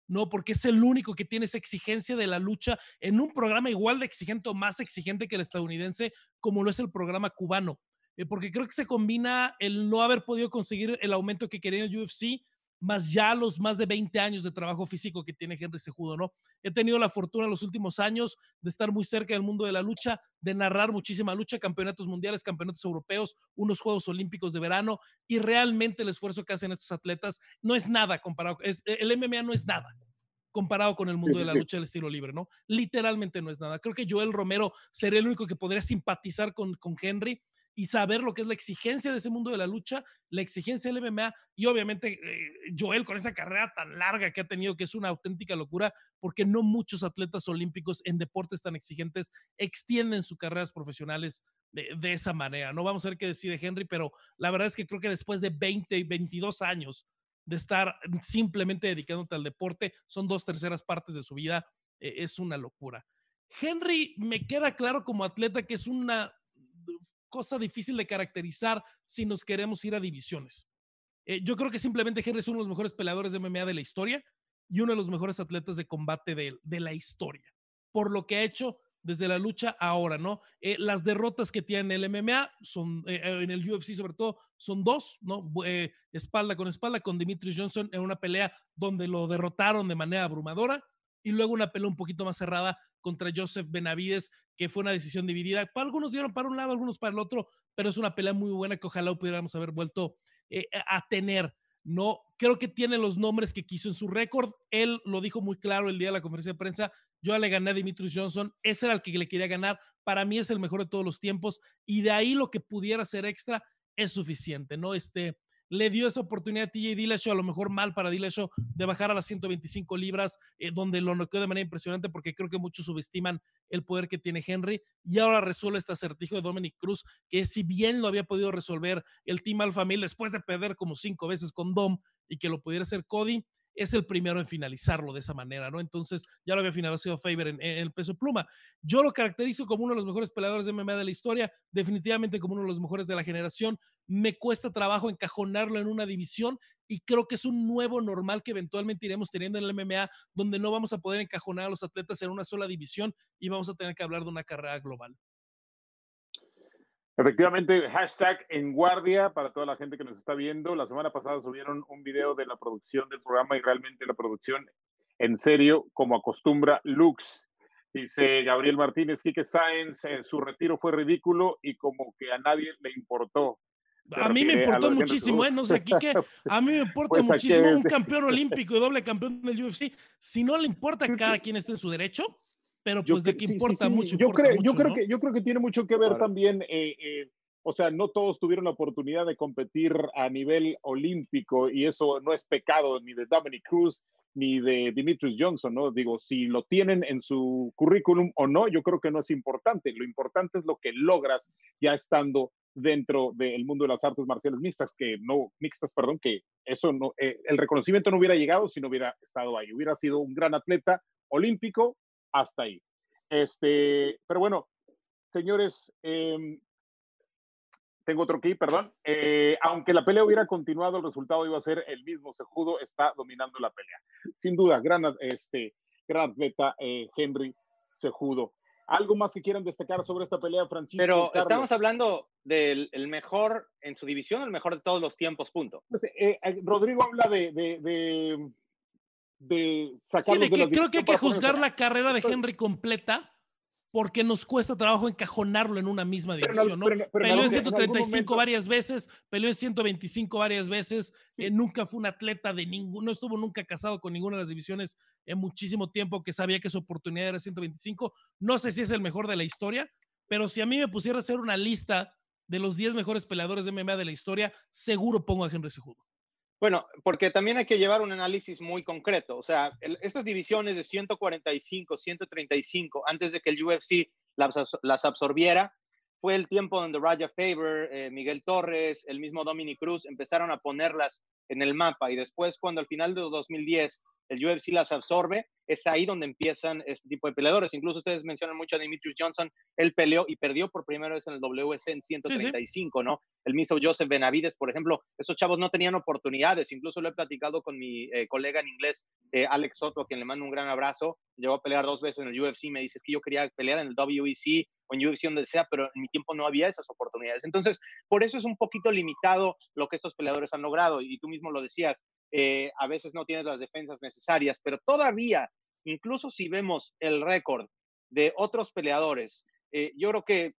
No, porque es el único que tiene esa exigencia de la lucha en un programa igual de exigente o más exigente que el estadounidense, como lo es el programa cubano. Eh, porque creo que se combina el no haber podido conseguir el aumento que quería en el UFC, más ya los más de 20 años de trabajo físico que tiene Henry Sejudo, ¿no? He tenido la fortuna en los últimos años de estar muy cerca del mundo de la lucha, de narrar muchísima lucha, campeonatos mundiales, campeonatos europeos, unos Juegos Olímpicos de verano, y realmente el esfuerzo que hacen estos atletas no es nada comparado, es, el MMA no es nada comparado con el mundo de la lucha del estilo libre, ¿no? Literalmente no es nada. Creo que Joel Romero sería el único que podría simpatizar con, con Henry y saber lo que es la exigencia de ese mundo de la lucha, la exigencia del MMA y obviamente eh, Joel con esa carrera tan larga que ha tenido, que es una auténtica locura, porque no muchos atletas olímpicos en deportes tan exigentes extienden sus carreras profesionales de, esa manera. No vamos a ver qué decide Henry, pero la verdad es que creo que después de 20, 22 años de estar simplemente dedicándote al deporte, son dos terceras partes de su vida, eh, es una locura. Henry me queda claro como atleta que es una cosa difícil de caracterizar si nos queremos ir a divisiones. Eh, yo creo que simplemente Henry es uno de los mejores peleadores de MMA de la historia y uno de los mejores atletas de combate de, de la historia, por lo que ha hecho desde la lucha ahora, ¿no? Eh, las derrotas que tiene el MMA son, eh, en el UFC sobre todo, son dos, ¿no? Eh, espalda con espalda con Dimitri Johnson en una pelea donde lo derrotaron de manera abrumadora y luego una pelea un poquito más cerrada contra Joseph Benavides, que fue una decisión dividida. Algunos dieron para un lado, algunos para el otro, pero es una pelea muy buena que ojalá pudiéramos haber vuelto eh, a tener. No, creo que tiene los nombres que quiso en su récord. Él lo dijo muy claro el día de la conferencia de prensa. Yo le gané a Dimitri Johnson. Ese era el que le quería ganar. Para mí es el mejor de todos los tiempos. Y de ahí lo que pudiera ser extra es suficiente, ¿no? Este, le dio esa oportunidad a TJ Dillashaw, a lo mejor mal para Dillashaw, de bajar a las 125 libras, eh, donde lo noqueó de manera impresionante, porque creo que muchos subestiman el poder que tiene Henry, y ahora resuelve este acertijo de Dominic Cruz, que si bien lo había podido resolver el Team Alpha Male después de perder como cinco veces con Dom, y que lo pudiera hacer Cody, es el primero en finalizarlo de esa manera, ¿no? Entonces, ya lo había finalizado Faber en, el peso pluma. Yo lo caracterizo como uno de los mejores peleadores de MMA de la historia, definitivamente como uno de los mejores de la generación. Me cuesta trabajo encajonarlo en una división y creo que es un nuevo normal que eventualmente iremos teniendo en el MMA, donde no vamos a poder encajonar a los atletas en una sola división y vamos a tener que hablar de una carrera global. Efectivamente, hashtag en guardia para toda la gente que nos está viendo. La semana pasada subieron un video de la producción del programa y realmente la producción, en serio, como acostumbra Lux. Dice Gabriel Martínez, que Sáenz, eh, su retiro fue ridículo y como que a nadie le importó. a mí me importó muchísimo, ¿eh? No sé, Quique, a mí me importa pues, muchísimo un campeón olímpico y doble campeón del UFC. Si no le importa a cada quien esté en su derecho, pero pues de qué importa mucho. Yo, creo, yo, creo que, yo creo que tiene mucho que ver también, eh, eh, o sea, no todos tuvieron la oportunidad de competir a nivel olímpico y eso no es pecado ni de Dominic Cruz ni de Dimitris Johnson, ¿no? Digo, si lo tienen en su currículum o no, yo creo que no es importante. Lo importante es lo que logras ya estando dentro del mundo de las artes marciales mixtas, que no, mixtas, perdón, que eso no, eh, el reconocimiento no hubiera llegado si no hubiera estado ahí. Hubiera sido un gran atleta olímpico, hasta ahí. Este, pero bueno, señores, em, tengo otro aquí, perdón. Eh, aunque la pelea hubiera continuado, el resultado iba a ser el mismo. Sejudo está dominando la pelea. Sin duda, gran, este, gran atleta eh, Henry Sejudo. ¿Algo más que quieran destacar sobre esta pelea, Francisco? Pero estamos hablando del mejor en su división, el mejor de todos los tiempos, punto. Pues, eh, Rodrigo habla de, de sacar sí, que creo que hay que juzgar la carrera de Henry completa porque nos cuesta trabajo encajonarlo en una misma división, ¿no? peleó en 135 varias veces, peleó en 125 varias veces, eh, nunca fue un atleta de ninguno, no estuvo nunca casado con ninguna de las divisiones en muchísimo tiempo que sabía que su oportunidad era 125. No sé si es el mejor de la historia, pero si a mí me pusiera a hacer una lista de los 10 mejores peleadores de MMA de la historia, seguro pongo a Henry Sejudo. Bueno, porque también hay que llevar un análisis muy concreto. O sea, estas divisiones de 145, 135, antes de que el UFC las, absorbiera, fue el tiempo donde Raja Faber, eh, Miguel Torres, el mismo Dominic Cruz empezaron a ponerlas en el mapa. Y después, cuando al final de 2010 el UFC las absorbe, es ahí donde empiezan este tipo de peleadores. Incluso ustedes mencionan mucho a Dimitrius Johnson, él peleó y perdió por primera vez en el WC en 135, ¿no? El mismo Joseph Benavides, por ejemplo, esos chavos no tenían oportunidades. Incluso lo he platicado con mi eh, colega en inglés, eh, Alex Soto, a quien le mando un gran abrazo. Llegó a pelear dos veces en el UFC, me dice, es que yo quería pelear en el WEC o en UFC donde sea, pero en mi tiempo no había esas oportunidades. Entonces, por eso es un poquito limitado lo que estos peleadores han logrado. Y tú mismo lo decías, eh, a veces no tienes las defensas necesarias, pero todavía, incluso si vemos el récord de otros peleadores, eh, yo creo que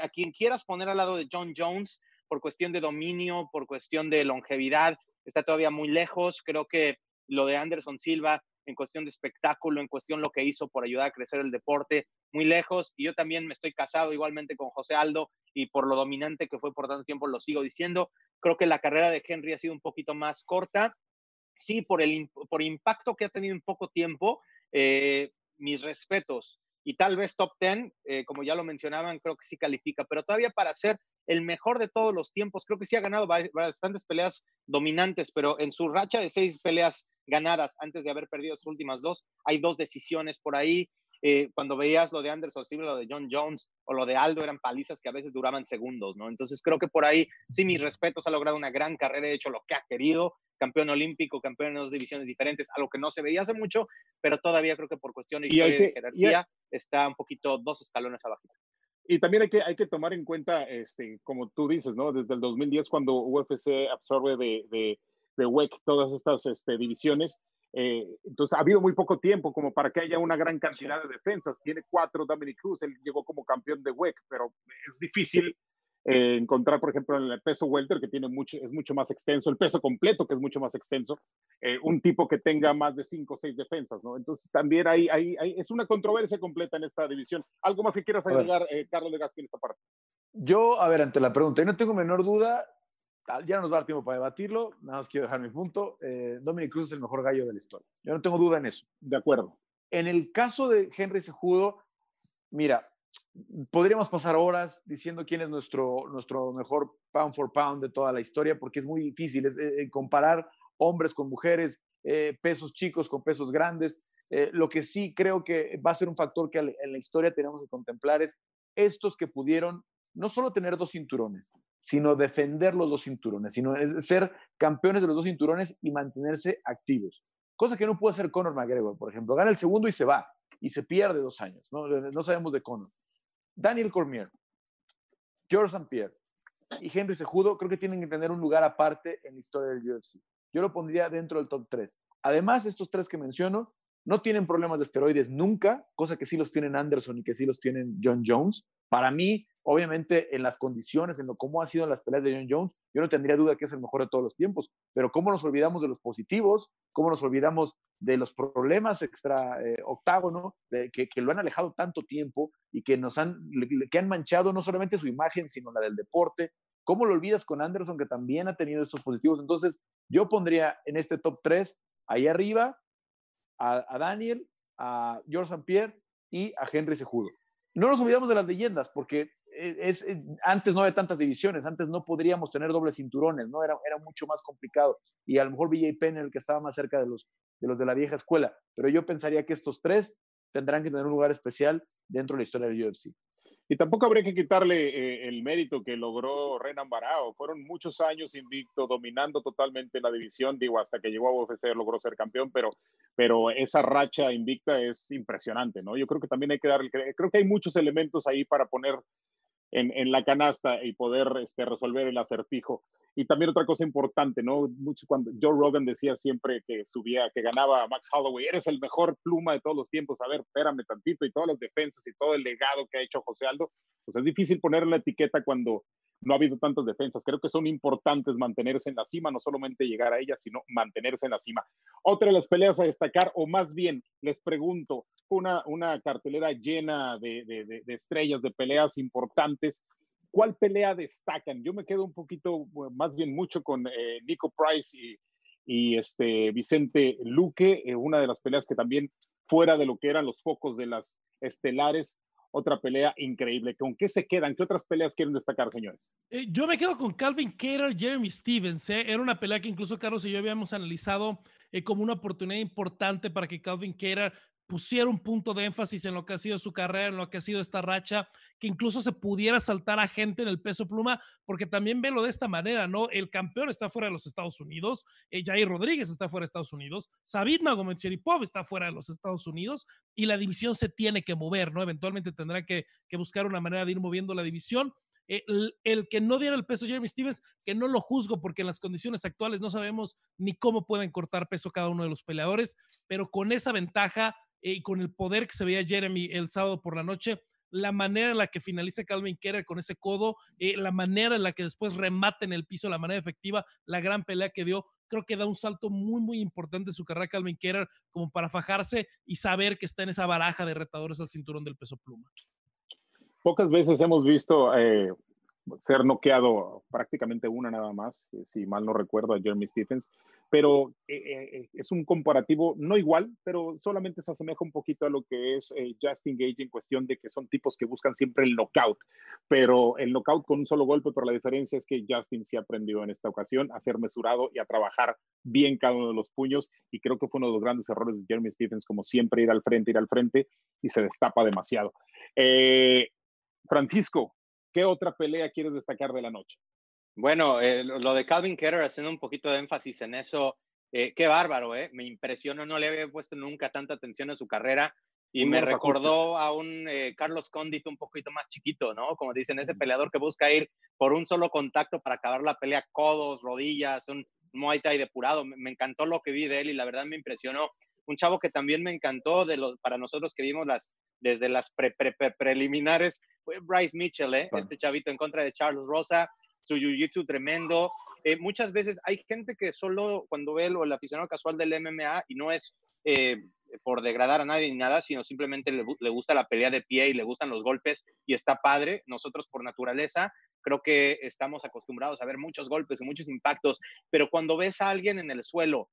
a quien quieras poner al lado de John Jones, por cuestión de dominio, por cuestión de longevidad, está todavía muy lejos. Creo que lo de Anderson Silva, en cuestión de espectáculo, en cuestión lo que hizo por ayudar a crecer el deporte, muy lejos. Y yo también me estoy casado igualmente con José Aldo y por lo dominante que fue por tanto tiempo lo sigo diciendo. Creo que la carrera de Henry ha sido un poquito más corta. Sí, por el por impacto que ha tenido en poco tiempo, eh, mis respetos. Y tal vez top 10, eh, como ya lo mencionaban, creo que sí califica, pero todavía para ser el mejor de todos los tiempos, creo que sí ha ganado bastantes peleas dominantes, pero en su racha de seis peleas ganadas antes de haber perdido sus últimas dos, hay dos decisiones por ahí. Eh, cuando veías lo de Anderson Silva, lo de John Jones o lo de Aldo, eran palizas que a veces duraban segundos, ¿no? Entonces creo que por ahí, sí, mis respetos, ha logrado una gran carrera, de hecho lo que ha querido, campeón olímpico, campeón en dos divisiones diferentes, algo que no se veía hace mucho, pero todavía creo que por cuestión de, jerarquía está un poquito dos escalones abajo. Y también hay que, hay que tomar en cuenta, este, como tú dices, ¿no? Desde el 2010, cuando UFC absorbe de, de, de WEC todas estas este, divisiones, eh, entonces ha habido muy poco tiempo como para que haya una gran cantidad de defensas. Tiene cuatro Dominic Cruz, él llegó como campeón de WEC, pero es difícil eh, encontrar, por ejemplo, en el peso welter, que tiene mucho, es mucho más extenso, el peso completo, que es mucho más extenso, eh, un tipo que tenga más de cinco o seis defensas, ¿no? Entonces también hay, hay, es una controversia completa en esta división. ¿Algo más que quieras agregar, Carlos de Gasquín, en esta parte? Yo, a ver, ante la pregunta, y no tengo menor duda, ya no nos va a dar tiempo para debatirlo, nada más quiero dejar mi punto. Eh, Dominic Cruz es el mejor gallo de la historia. Yo no tengo duda en eso. De acuerdo. En el caso de Henry Sejudo, mira, podríamos pasar horas diciendo quién es nuestro, nuestro mejor pound for pound de toda la historia, porque es muy difícil es, eh, comparar hombres con mujeres. eh, pesos chicos con pesos grandes. Eh, lo que sí creo que va a ser un factor que en la historia tenemos que contemplar es estos que pudieron no solo tener dos cinturones, sino defender los dos cinturones, sino ser campeones de los dos cinturones y mantenerse activos. Cosa que no puede hacer Conor McGregor, por ejemplo. Gana el segundo y se va, y se pierde dos años. No, no sabemos de Conor. Daniel Cormier, George St. Pierre y Henry Sejudo creo que tienen que tener un lugar aparte en la historia del UFC. Yo lo pondría dentro del top 3. Además, estos tres que menciono no tienen problemas de esteroides nunca, cosa que sí los tienen Anderson y que sí los tienen John Jones. Para mí, obviamente, en las condiciones, en lo cómo ha sido en las peleas de John Jones, yo no tendría duda que es el mejor de todos los tiempos. Pero cómo nos olvidamos de los positivos, cómo nos olvidamos de los problemas extra eh, octágono, que, lo han alejado tanto tiempo y que nos han, que han manchado no solamente su imagen, sino la del deporte. ¿Cómo lo olvidas con Anderson, que también ha tenido estos positivos? Entonces, yo pondría en este top 3, ahí arriba, a, Daniel, a George St. Pierre y a Henry Sejudo. No nos olvidamos de las leyendas, porque e, es, antes no había tantas divisiones, antes no podríamos tener dobles cinturones, ¿no? Era, era mucho más complicado. Y a lo mejor BJ Penn el que estaba más cerca de los, de los de la vieja escuela. Pero yo pensaría que estos tres tendrán que tener un lugar especial dentro de la historia del UFC. Y tampoco habría que quitarle eh, el mérito que logró Renan Barao. Fueron muchos años invicto, dominando totalmente la división. Digo, hasta que llegó a UFC logró ser campeón, pero, pero esa racha invicta es impresionante, ¿no? Yo creo que también hay que darle, creo que hay muchos elementos ahí para poner en, la canasta y poder este, resolver el acertijo. Y también otra cosa importante, ¿no? Mucho cuando Joe Rogan decía siempre que subía, que ganaba Max Holloway, eres el mejor pluma de todos los tiempos. A ver, espérame tantito y todas las defensas y todo el legado que ha hecho José Aldo. Pues es difícil poner la etiqueta cuando no ha habido tantas defensas. Creo que son importantes mantenerse en la cima, no solamente llegar a ellas, sino mantenerse en la cima. Otra de las peleas a destacar, o más bien, les pregunto, una, una cartelera llena de, de, estrellas, de peleas importantes. ¿Cuál pelea destacan? Yo me quedo un poquito, más bien mucho con eh, Nico Price y, y, este Vicente Luque, eh, una de las peleas que también fuera de lo que eran los focos de las estelares, otra pelea increíble. ¿Con qué se quedan? ¿Qué otras peleas quieren destacar, señores? Eh, yo me quedo con Calvin Cater, Jeremy Stevens. Era una pelea que incluso Carlos y yo habíamos analizado como una oportunidad importante para que Calvin Cater pusiera un punto de énfasis en lo que ha sido su carrera, en lo que ha sido esta racha, que incluso se pudiera saltar a gente en el peso pluma, porque también velo de esta manera, ¿no? El campeón está fuera de los Estados Unidos, eh, Jair Rodríguez está fuera de Estados Unidos, Sabit Magomed-Sheripov está fuera de los Estados Unidos y la división se tiene que mover, ¿no? Eventualmente tendrá que, buscar una manera de ir moviendo la división. El, el, que no diera el peso Jeremy Stevens, que no lo juzgo porque en las condiciones actuales no sabemos ni cómo pueden cortar peso cada uno de los peleadores, pero con esa ventaja eh, y con el poder que se veía Jeremy el sábado por la noche, la manera en la que finaliza Calvin Kerr con ese codo, eh, la manera en la que después remata en el piso, la manera efectiva, la gran pelea que dio, creo que da un salto muy, muy importante en su carrera Calvin Kerr como para fajarse y saber que está en esa baraja de retadores al cinturón del peso pluma. Pocas veces hemos visto eh, ser noqueado prácticamente una nada más, eh, si mal no recuerdo, a Jeremy Stephens, pero eh, eh, es un comparativo no igual, pero solamente se asemeja un poquito a lo que es Justin Gage en cuestión de que son tipos que buscan siempre el knockout, pero el knockout con un solo golpe, pero la diferencia es que Justin sí aprendió en esta ocasión a ser mesurado y a trabajar bien cada uno de los puños, y creo que fue uno de los grandes errores de Jeremy Stephens, como siempre ir al frente, ir al frente, y se destapa demasiado. Francisco, ¿Qué otra pelea quieres destacar de la noche? Bueno, eh, lo de Calvin Ketter, haciendo un poquito de énfasis en eso, eh, qué bárbaro, ¿eh? Me impresionó, no le había puesto nunca tanta atención a su carrera y me recordó a un eh, Carlos Condit un poquito más chiquito, ¿no? Como dicen, ese peleador que busca ir por un solo contacto para acabar la pelea, codos, rodillas, un Muay Thai depurado. Me, me encantó lo que vi de él y la verdad me impresionó. Un chavo que también me encantó de los, para nosotros que vimos las, desde las pre, pre, preliminares, fue Bryce Mitchell, ¿eh? este chavito en contra de Charles Rosa, su jiu-jitsu tremendo. Eh, muchas veces hay gente que solo cuando ve el, aficionado casual del MMA y no es eh, por degradar a nadie ni nada, sino simplemente le, le, gusta la pelea de pie y le gustan los golpes y está padre. Nosotros por naturaleza creo que estamos acostumbrados a ver muchos golpes y muchos impactos, pero cuando ves a alguien en el suelo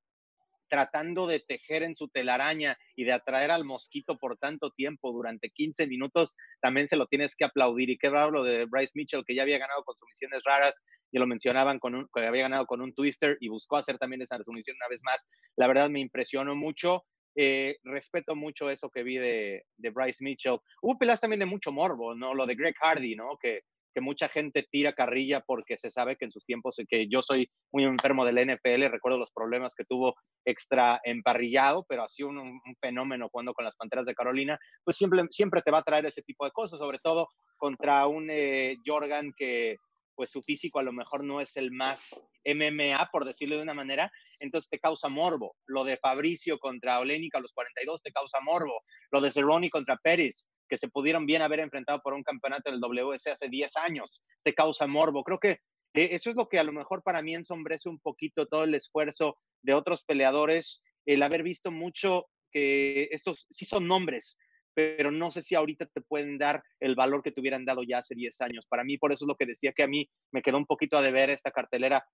tratando de tejer en su telaraña y de atraer al mosquito por tanto tiempo, durante 15 minutos, también se lo tienes que aplaudir. Y qué raro lo de Bryce Mitchell, que ya había ganado con sumisiones raras, y lo mencionaban con un, que había ganado con un twister y buscó hacer también esa sumisión una vez más. La verdad me impresionó mucho. Eh, respeto mucho eso que vi de, de Bryce Mitchell. Hubo peleas también de mucho morbo, ¿no? Lo de Greg Hardy, ¿no? Que, que mucha gente tira carrilla porque se sabe que en sus tiempos, que yo soy muy enfermo del NFL, recuerdo los problemas que tuvo extra emparrillado, pero ha sido un, fenómeno cuando con las Panteras de Carolina, pues siempre, siempre te va a traer ese tipo de cosas, sobre todo contra un eh, Jorgan que pues su físico a lo mejor no es el más MMA, por decirlo de una manera, entonces te causa morbo. Lo de Fabricio contra Olénica a los 42 te causa morbo. Lo de Cerrone contra Pérez que se pudieron bien haber enfrentado por un campeonato en el WS hace 10 años, te causa morbo. Creo que eh, eso es lo que a lo mejor para mí ensombrece un poquito todo el esfuerzo de otros peleadores, el haber visto mucho que estos sí son nombres, pero no sé si ahorita te pueden dar el valor que te hubieran dado ya hace 10 años. Para mí, por eso es lo que decía que a mí me quedó un poquito a deber esta cartelera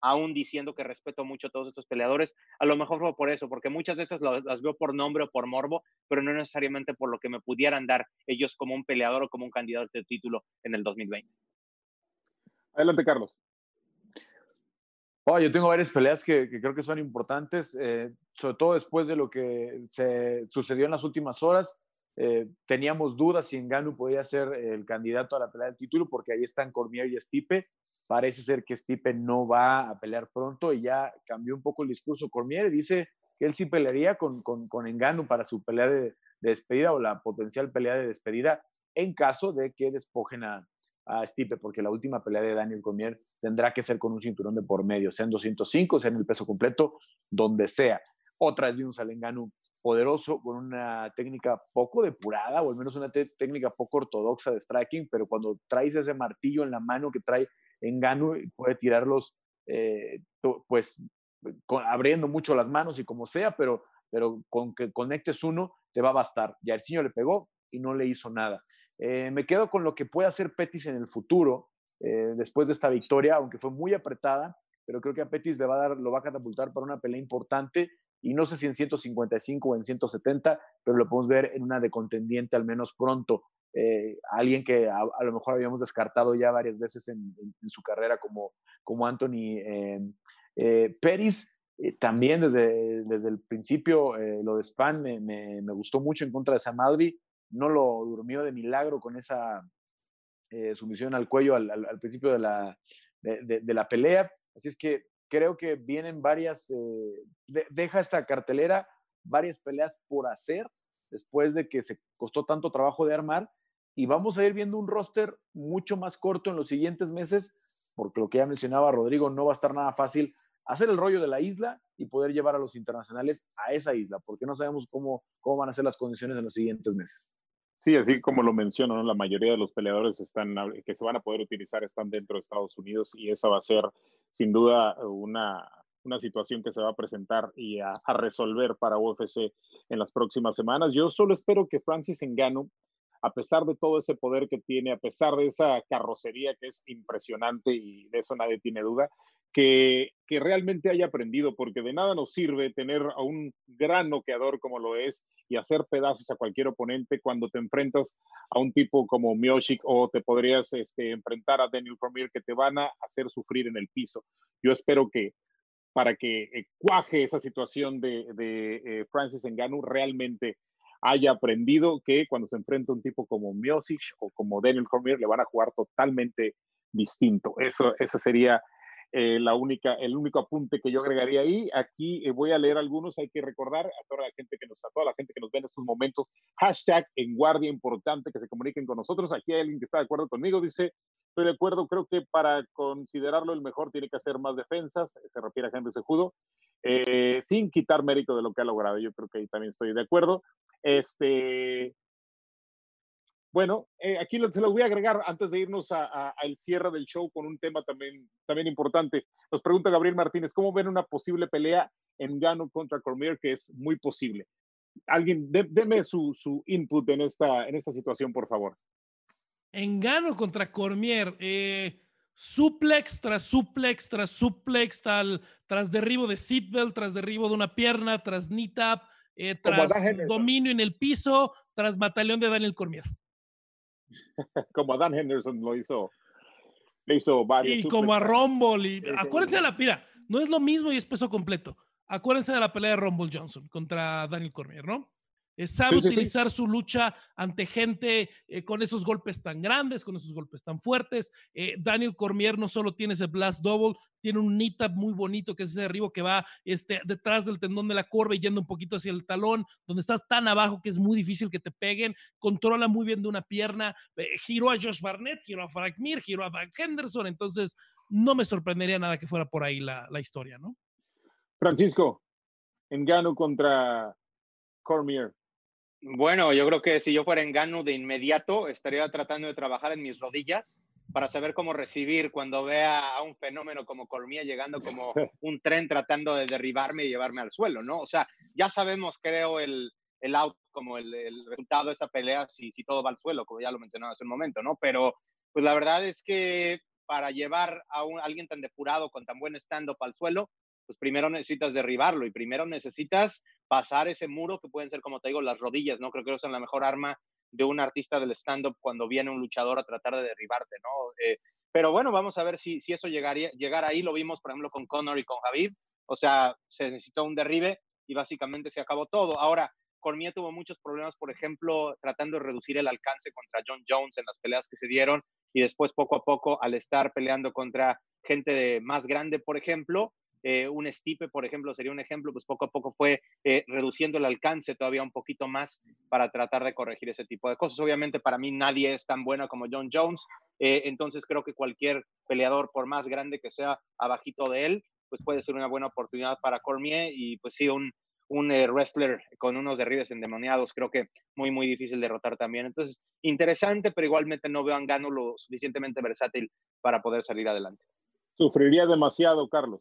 aún diciendo que respeto mucho a todos estos peleadores, a lo mejor fue por eso, porque muchas de estas las, veo por nombre o por morbo, pero no necesariamente por lo que me pudieran dar ellos como un peleador o como un candidato de título en el 2020. Adelante, Carlos. Oh, yo tengo varias peleas que, creo que son importantes, eh, sobre todo después de lo que se sucedió en las últimas horas. Eh, teníamos dudas si Engano podía ser el candidato a la pelea del título porque ahí están Cormier y Stipe. Parece ser que Stipe no va a pelear pronto y ya cambió un poco el discurso. Cormier dice que él sí pelearía con, con, con Engano para su pelea de, despedida o la potencial pelea de despedida en caso de que despojen a, a Stipe, porque la última pelea de Daniel Cormier tendrá que ser con un cinturón de por medio, sea en 205, sea en el peso completo, donde sea. Otra vez vimos al Engano poderoso, con una técnica poco depurada, o al menos una técnica poco ortodoxa de striking, pero cuando traes ese martillo en la mano que trae en Ganu, puede tirarlos, eh, pues, abriendo mucho las manos y como sea, pero, pero con que conectes uno, te va a bastar. Yarcinho le pegó y no le hizo nada. Eh, me quedo con lo que puede hacer Petis en el futuro, eh, después de esta victoria, aunque fue muy apretada, pero creo que a Petis le va a dar, lo va a catapultar para una pelea importante y no sé si en 155 o en 170, pero lo podemos ver en una de contendiente al menos pronto. Eh, alguien que a, lo mejor habíamos descartado ya varias veces en, su carrera como, como Anthony eh, eh. Eh, también desde, desde el principio lo de Span me, me, gustó mucho en contra de Samadri. No lo durmió de milagro con esa sumisión al cuello al, principio de la, de la pelea. Así es que creo que vienen varias, eh, deja esta cartelera varias peleas por hacer después de que se costó tanto trabajo de armar y vamos a ir viendo un roster mucho más corto en los siguientes meses, porque lo que ya mencionaba Rodrigo, no va a estar nada fácil hacer el rollo de la isla y poder llevar a los internacionales a esa isla, porque no sabemos cómo, cómo van a ser las condiciones en los siguientes meses. Sí, así como lo menciono, la mayoría de los peleadores están, que se van a poder utilizar están dentro de Estados Unidos y esa va a ser sin duda una, una situación que se va a presentar y a, resolver para UFC en las próximas semanas. Yo solo espero que Francis Ngannou, a pesar de todo ese poder que tiene, a pesar de esa carrocería que es impresionante y de eso nadie tiene duda, que, realmente haya aprendido, porque de nada nos sirve tener a un gran noqueador como lo es y hacer pedazos a cualquier oponente cuando te enfrentas a un tipo como Mioshik o te podrías este, enfrentar a Daniel Cormier que te van a hacer sufrir en el piso. Yo espero que para que eh, cuaje esa situación de, eh, Francis Ngannou realmente haya aprendido que cuando se enfrenta a un tipo como Miocic o como Daniel Cormier le van a jugar totalmente distinto. Eso, eso sería eh, la única, el único apunte que yo agregaría ahí. Aquí eh, voy a leer algunos. Hay que recordar a toda la gente que nos, a toda la gente que nos ve en estos momentos, hashtag en guardia importante que se comuniquen con nosotros. Aquí hay alguien que está de acuerdo conmigo. Dice, estoy de acuerdo. Creo que para considerarlo el mejor tiene que hacer más defensas. Se refiere a Henry Sejudo. Eh, sin quitar mérito de lo que ha logrado. Yo creo que ahí también estoy de acuerdo. Este, bueno, eh, aquí se los voy a agregar antes de irnos al cierre del show con un tema también, también importante. Nos pregunta Gabriel Martínez, ¿cómo ven una posible pelea en Gano contra Cormier, que es muy posible? Alguien, deme su, su, input en esta, en esta situación, por favor. En Gano contra Cormier, eh, suplex tras suplex tras suplex, tal, tras derribo de seatbelt, tras derribo de una pierna, tras knee tap, eh, tras dominio en el piso, tras batallón de Daniel Cormier. como a Dan Henderson lo hizo, le hizo varios. Y como a Rumble. Y, acuérdense de la, mira, no es lo mismo y es peso completo. Acuérdense de la pelea de Rumble Johnson contra Daniel Cormier, ¿no? Sabe utilizar su lucha ante gente eh, con esos golpes tan grandes, con esos golpes tan fuertes. Eh, Daniel Cormier no solo tiene ese blast double, tiene un knee muy bonito que es ese derribo que va este, detrás del tendón de la corva y yendo un poquito hacia el talón, donde estás tan abajo que es muy difícil que te peguen. Controla muy bien de una pierna. Eh, giró a Josh Barnett, giró a Frank Mir, giró a Van Henderson. Entonces, no me sorprendería nada que fuera por ahí la, la historia, ¿no? Francisco, Engano contra Cormier. Bueno, yo creo que si yo fuera en Ganu de inmediato, estaría tratando de trabajar en mis rodillas para saber cómo recibir cuando vea a un fenómeno como Cormier llegando como un tren tratando de derribarme y llevarme al suelo, ¿no? O sea, ya sabemos, creo, el, el out como el, resultado de esa pelea si, si todo va al suelo, como ya lo mencionaba hace un momento, ¿no? Pero pues la verdad es que para llevar a, un, alguien tan depurado con tan buen stand-up al suelo, pues primero necesitas derribarlo y primero necesitas pasar ese muro que pueden ser, como te digo, las rodillas, ¿no? Creo que son la mejor arma de un artista del stand-up cuando viene un luchador a tratar de derribarte, ¿no? Eh, pero bueno, vamos a ver si, si eso llegaría, llegar ahí. Lo vimos, por ejemplo, con Conor y con Javid. O sea, se necesitó un derribe y básicamente se acabó todo. Ahora, Cormier tuvo muchos problemas, por ejemplo, tratando de reducir el alcance contra John Jones en las peleas que se dieron y después poco a poco al estar peleando contra gente de más grande, por ejemplo, eh, un Stipe, por ejemplo, sería un ejemplo, pues poco a poco fue eh, reduciendo el alcance todavía un poquito más para tratar de corregir ese tipo de cosas. Obviamente para mí nadie es tan bueno como John Jones, eh, entonces creo que cualquier peleador, por más grande que sea abajito de él, pues puede ser una buena oportunidad para Cormier y pues sí, un, un wrestler con unos derribes endemoniados, creo que muy, muy difícil derrotar también. Entonces, interesante, pero igualmente no veo a Gano lo suficientemente versátil para poder salir adelante. Sufriría demasiado, Carlos.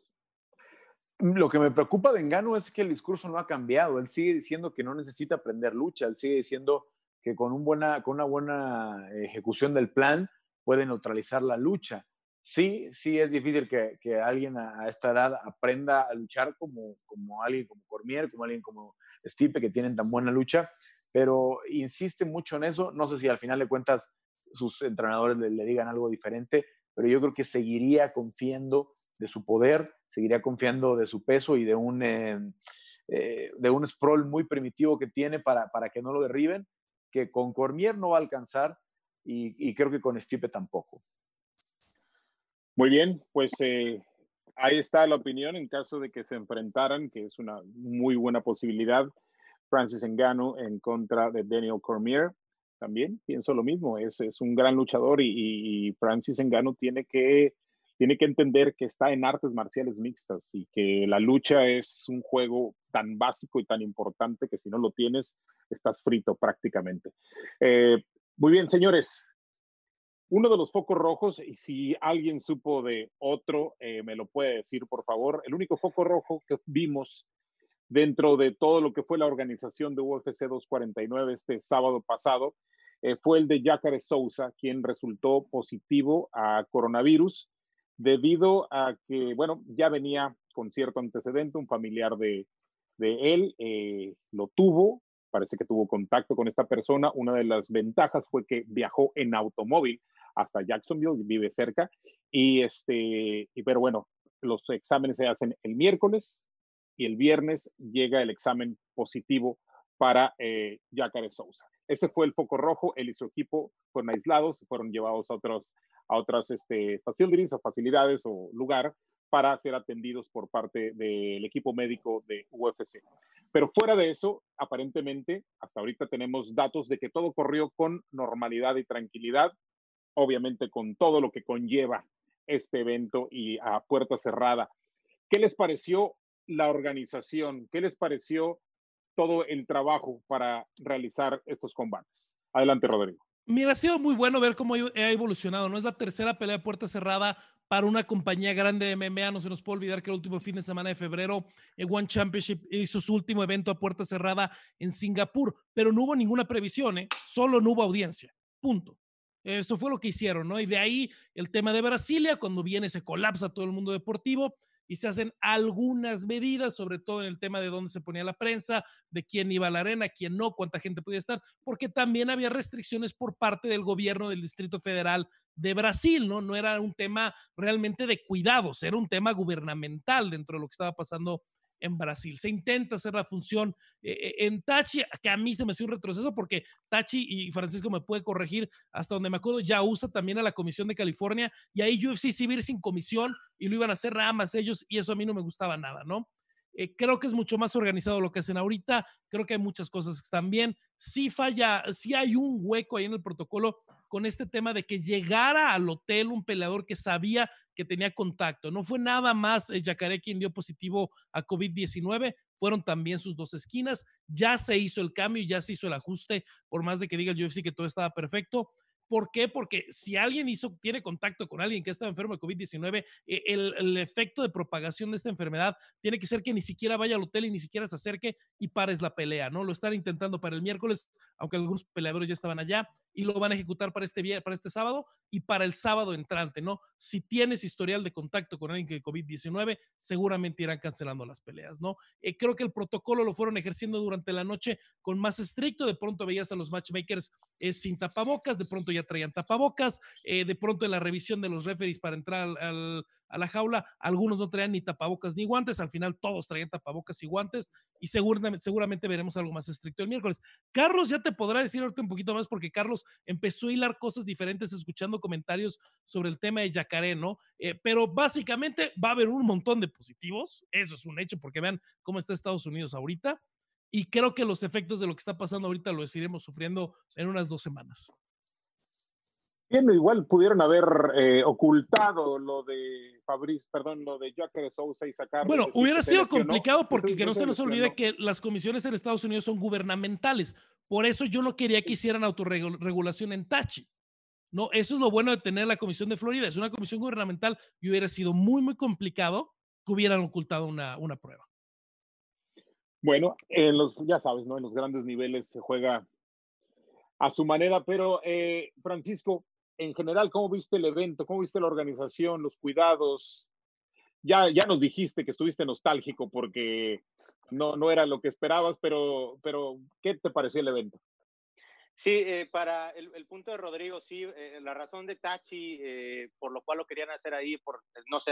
Lo que me preocupa de Engano es que el discurso no ha cambiado. Él sigue diciendo que no necesita aprender lucha. Él sigue diciendo que con, una buena ejecución del plan puede neutralizar la lucha. Sí, sí es difícil que, alguien a, esta edad aprenda a luchar como, como alguien como Cormier, como alguien como Stipe, que tienen tan buena lucha, pero insiste mucho en eso. No sé si al final de cuentas sus entrenadores le digan algo diferente, pero yo creo que seguiría confiando de su poder, seguiría confiando de su peso y de un, eh, eh, de un sprawl muy primitivo que tiene para, para que no lo derriben, que con Cormier no va a alcanzar y, creo que con Stipe tampoco. Muy bien, pues eh, ahí está la opinión en caso de que se enfrentaran, que es una muy buena posibilidad. Francis Ngannou en contra de Daniel Cormier. También pienso lo mismo, es, es un gran luchador y, y Francis Ngannou tiene que tiene que entender que está en artes marciales mixtas y que la lucha es un juego tan básico y tan importante que si no lo tienes, estás frito prácticamente. Eh, muy bien, señores. Uno de los focos rojos, y si alguien supo de otro, eh, me lo puede decir, por favor. El único foco rojo que vimos dentro de todo lo que fue la organización de UFC 249 este sábado pasado eh, fue el de Jacare Souza, quien resultó positivo a coronavirus debido a que, bueno, ya venía con cierto antecedente, un familiar de, él eh, lo tuvo, parece que tuvo contacto con esta persona. Una de las ventajas fue que viajó en automóvil hasta Jacksonville, vive cerca, y este, y, pero bueno, los exámenes se hacen el miércoles y el viernes llega el examen positivo para eh, Jacare Sousa. Ese fue el foco rojo, él y su equipo fueron aislados, fueron llevados a otros a otras este, o facilidades o lugar para ser atendidos por parte del equipo médico de UFC. Pero fuera de eso, aparentemente, hasta ahorita tenemos datos de que todo corrió con normalidad y tranquilidad, obviamente con todo lo que conlleva este evento y a puerta cerrada. ¿Qué les pareció la organización? ¿Qué les pareció todo el trabajo para realizar estos combates? Adelante, Rodrigo. Mira, ha sido muy bueno ver cómo ha evolucionado. No es la tercera pelea puerta cerrada para una compañía grande de MMA. No se nos puede olvidar que el último fin de semana de febrero, el One Championship hizo su último evento a puerta cerrada en Singapur, pero no hubo ninguna previsión, ¿eh? solo no hubo audiencia. Punto. Eso fue lo que hicieron, ¿no? Y de ahí el tema de Brasilia, cuando viene se colapsa todo el mundo deportivo y se hacen algunas medidas, sobre todo en el tema de dónde se ponía la prensa, de quién iba a la arena, quién no, cuánta gente podía estar, porque también había restricciones por parte del gobierno del Distrito Federal de Brasil, ¿no? No era un tema realmente de cuidados, era un tema gubernamental dentro de lo que estaba pasando en Brasil. Se intenta hacer la función eh, eh, en Tachi, que a mí se me hace un retroceso porque Tachi y Francisco me puede corregir hasta donde me acuerdo, ya usa también a la Comisión de California y ahí UFC ir sin comisión y lo iban a hacer ramas ellos y eso a mí no me gustaba nada, ¿no? Eh, creo que es mucho más organizado lo que hacen ahorita. Creo que hay muchas cosas que están bien. Sí falla, sí hay un hueco ahí en el protocolo con este tema de que llegara al hotel un peleador que sabía que tenía contacto. No fue nada más el Yacaré quien dio positivo a COVID-19, fueron también sus dos esquinas. Ya se hizo el cambio, ya se hizo el ajuste, por más de que diga el UFC que todo estaba perfecto. ¿Por qué? Porque si alguien hizo, tiene contacto con alguien que está enfermo de COVID-19, eh, el, efecto de propagación de esta enfermedad tiene que ser que ni siquiera vaya al hotel y ni siquiera se acerque y pares la pelea, ¿no? Lo están intentando para el miércoles, aunque algunos peleadores ya estaban allá y lo van a ejecutar para este, para este sábado y para el sábado entrante, ¿no? Si tienes historial de contacto con alguien que COVID-19, seguramente irán cancelando las peleas, ¿no? Eh, creo que el protocolo lo fueron ejerciendo durante la noche con más estricto, de pronto veías a los matchmakers eh, sin tapabocas, de pronto ya traían tapabocas, eh, de pronto en la revisión de los referees para entrar al, a la jaula. Algunos no traían ni tapabocas ni guantes, al final todos traían tapabocas y guantes y seguramente, seguramente veremos algo más estricto el miércoles. Carlos ya te podrá decir un poquito más porque Carlos empezó a hilar cosas diferentes escuchando comentarios sobre el tema de Yacaré, ¿no? Eh, pero básicamente va a haber un montón de positivos, eso es un hecho porque vean cómo está Estados Unidos ahorita. Y creo que los efectos de lo que está pasando ahorita lo iremos sufriendo en unas dos semanas. Bien, igual pudieron haber eh, ocultado lo de Fabriz, perdón, lo de Jacques de Sousa y sacar. Bueno, hubiera sido complicado porque que no se nos olvide que las comisiones en Estados Unidos son gubernamentales. Por eso yo no quería que hicieran autorregulación en Tachi. No, eso es lo bueno de tener la comisión de Florida. Es una comisión gubernamental y hubiera sido muy, muy complicado que hubieran ocultado una, una prueba. Bueno, en los, ya sabes, ¿no? En los grandes niveles se juega a su manera, pero eh, Francisco, en general, ¿cómo viste el evento? ¿Cómo viste la organización, los cuidados? Ya, ya nos dijiste que estuviste nostálgico porque no, no era lo que esperabas, pero, pero ¿qué te pareció el evento? Sí, eh, para el, punto de Rodrigo, sí, eh, la razón de Tachi, eh, por lo cual lo querían hacer ahí, por, no se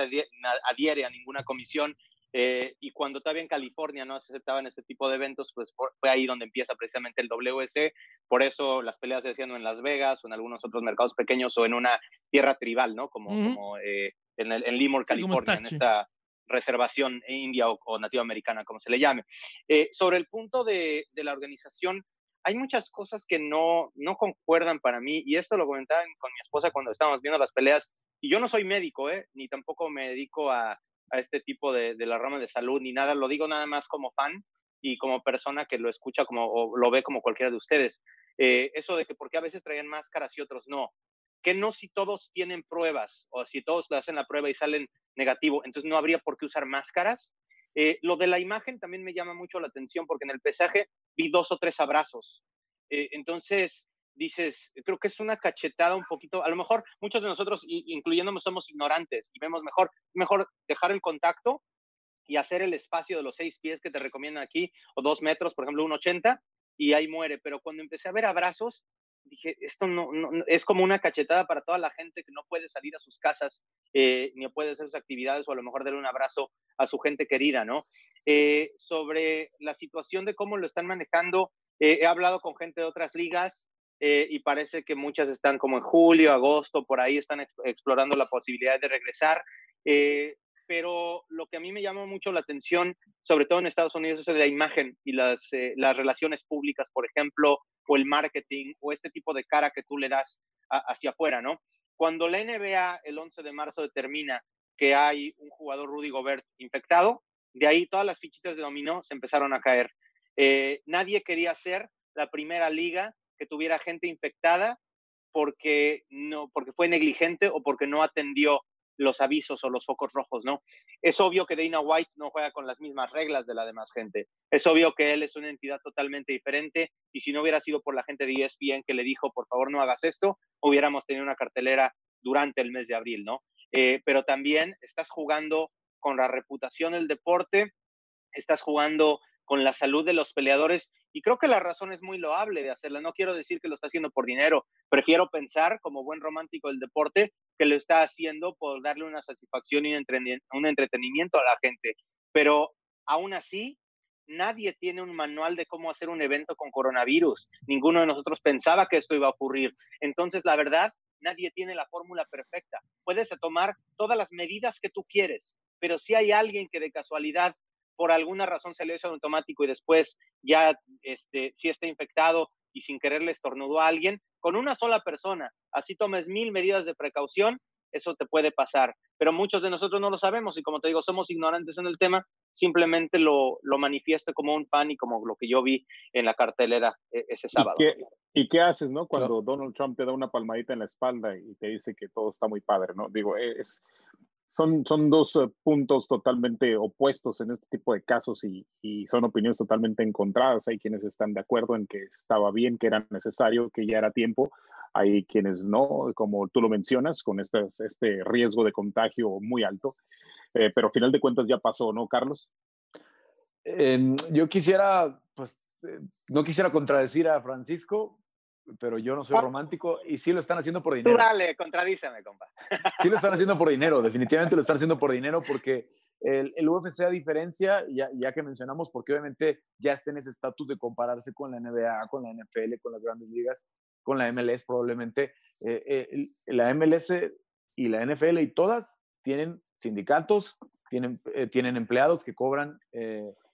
adhiere a ninguna comisión, eh, y cuando todavía en California no se aceptaban ese tipo de eventos, pues fue ahí donde empieza precisamente el WC. Por eso las peleas se hacían en Las Vegas o en algunos otros mercados pequeños o en una tierra tribal, ¿no? Como, como eh, en, el, en Limor, California, en esta reservación india o, nativa americana, como se le llame. Eh, sobre el punto de, de, la organización, hay muchas cosas que no, no concuerdan para mí, y esto lo comentaba con mi esposa cuando estábamos viendo las peleas, y yo no soy médico, ¿eh? ni tampoco me dedico a, a este tipo de, de la rama de salud ni nada, lo digo nada más como fan y como persona que lo escucha como o lo ve como cualquiera de ustedes. Eh, eso de que porque a veces traían máscaras y otros no. Que no si todos tienen pruebas o si todos le hacen la prueba y salen negativo, entonces no habría por qué usar máscaras. Eh, lo de la imagen también me llama mucho la atención porque en el pesaje vi dos o tres abrazos. Eh, entonces, dices, creo que es una cachetada un poquito, a lo mejor muchos de nosotros, incluyéndome, somos ignorantes y vemos mejor, mejor dejar el contacto y hacer el espacio de los seis pies que te recomiendan aquí, o dos metros, por ejemplo, un 80, y ahí muere. Pero cuando empecé a ver abrazos, dije, esto no, es como una cachetada para toda la gente que no puede salir a sus casas, eh, ni puede hacer sus actividades, o a lo mejor darle un abrazo a su gente querida, ¿no? Eh, sobre la situación de cómo lo están manejando, eh, he hablado con gente de otras ligas, eh, y parece que muchas están como en julio, agosto, por ahí están explorando la posibilidad de regresar. Eh, pero lo que a mí me llama mucho la atención, sobre todo en Estados Unidos, es la imagen y las, eh, las relaciones públicas, por ejemplo, o el marketing, o este tipo de cara que tú le das hacia afuera, ¿no? Cuando la NBA el 11 de marzo determina que hay un jugador Rudy Gobert infectado, de ahí todas las fichitas de dominó se empezaron a caer. nadie quería ser la primera liga que tuviera gente infectada porque, no, porque fue negligente o porque no atendió los avisos o los focos rojos, ¿no? Es obvio que Dana White no juega con las mismas reglas de la demás gente. Es obvio que él es una entidad totalmente diferente y si no hubiera sido por la gente de ESPN que le dijo, por favor, no hagas esto, hubiéramos tenido una cartelera durante el mes de abril, ¿no? Eh, pero también estás jugando con la reputación del deporte, estás jugando con la salud de los peleadores y creo que la razón es muy loable de hacerla. No quiero decir que lo está haciendo por dinero, prefiero pensar como buen romántico del deporte que lo está haciendo por darle una satisfacción y un entretenimiento a la gente. Pero aún así, nadie tiene un manual de cómo hacer un evento con coronavirus. Ninguno de nosotros pensaba que esto iba a ocurrir. Entonces, la verdad, nadie tiene la fórmula perfecta. Puedes tomar todas las medidas que tú quieres, pero si hay alguien que de casualidad por alguna razón se le hizo automático y después ya este, si está infectado y sin querer le estornudó a alguien, con una sola persona, así tomes mil medidas de precaución, eso te puede pasar. Pero muchos de nosotros no lo sabemos y como te digo, somos ignorantes en el tema, simplemente lo, lo manifiesto como un pan y como lo que yo vi en la cartelera e, ese sábado. ¿Y qué, ¿Y qué, haces, no? Cuando Donald Trump te da una palmadita en la espalda y te dice que todo está muy padre, ¿no? Digo, es, son, son dos eh, puntos totalmente opuestos en este tipo de casos y, y, son opiniones totalmente encontradas. Hay quienes están de acuerdo en que estaba bien, que era necesario, que ya era tiempo. Hay quienes no, como tú lo mencionas, con este, este riesgo de contagio muy alto. Eh, pero al final de cuentas ya pasó, ¿no, Carlos? yo quisiera, pues, eh, no quisiera contradecir a Francisco, pero yo no soy ah. romántico y sí lo están haciendo por dinero. Tú dale, contradíceme, compa. Sí lo están haciendo por dinero, definitivamente lo están haciendo por dinero porque el, el UFC a diferencia, ya, ya, que mencionamos, porque obviamente ya está en ese estatus de compararse con la NBA, con la NFL, con las grandes ligas, con la MLS probablemente, eh, eh, la MLS y la NFL y todas tienen sindicatos, tienen, eh, tienen empleados que cobran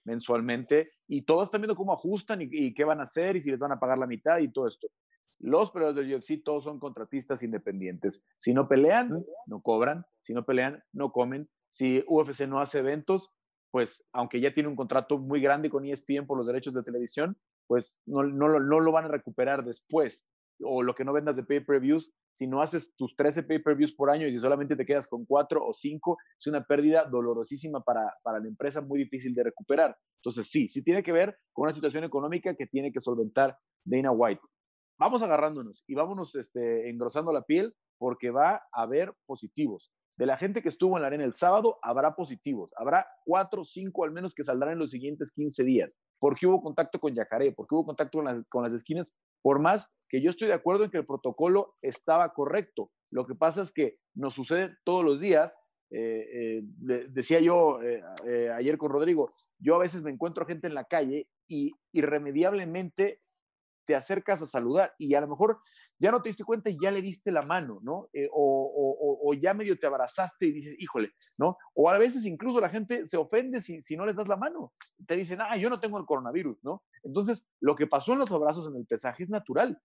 mensualmente y todos están viendo cómo ajustan y, qué van a hacer y si les van a pagar la mitad y todo esto. Los peleadores del UFC todos son contratistas independientes. Si no pelean, no cobran. Si no pelean, no comen. Si UFC no hace eventos, pues aunque ya tiene un contrato muy grande con ESPN por los derechos de televisión, pues no, no, no lo van a recuperar después. O lo que no vendas de pay-per-views, si no haces tus 13 pay-per-views por año y si solamente te quedas con 4 o 5, es una pérdida dolorosísima para, para la empresa, muy difícil de recuperar. Entonces, sí, sí tiene que ver con una situación económica que tiene que solventar Dana White. Vamos agarrándonos y vámonos este, engrosando la piel porque va a haber positivos. De la gente que estuvo en la arena el sábado, habrá positivos. Habrá cuatro o cinco al menos que saldrán en los siguientes 15 días. Porque hubo contacto con Yacaré, porque hubo contacto con, las esquinas, por más que yo estoy de acuerdo en que el protocolo estaba correcto. Lo que pasa es que nos sucede todos los días. Eh, eh, decía yo eh, ayer con Rodrigo, yo a veces me encuentro gente en la calle y irremediablemente te acercas a saludar y a lo mejor ya no te diste cuenta y ya le diste la mano, ¿no? Eh, o, ya medio te abrazaste y dices, híjole, ¿no? O a veces incluso la gente se ofende si, si no les das la mano. Te dicen, ah, yo no tengo el coronavirus, ¿no? Entonces, lo que pasó en los abrazos en el pesaje es natural.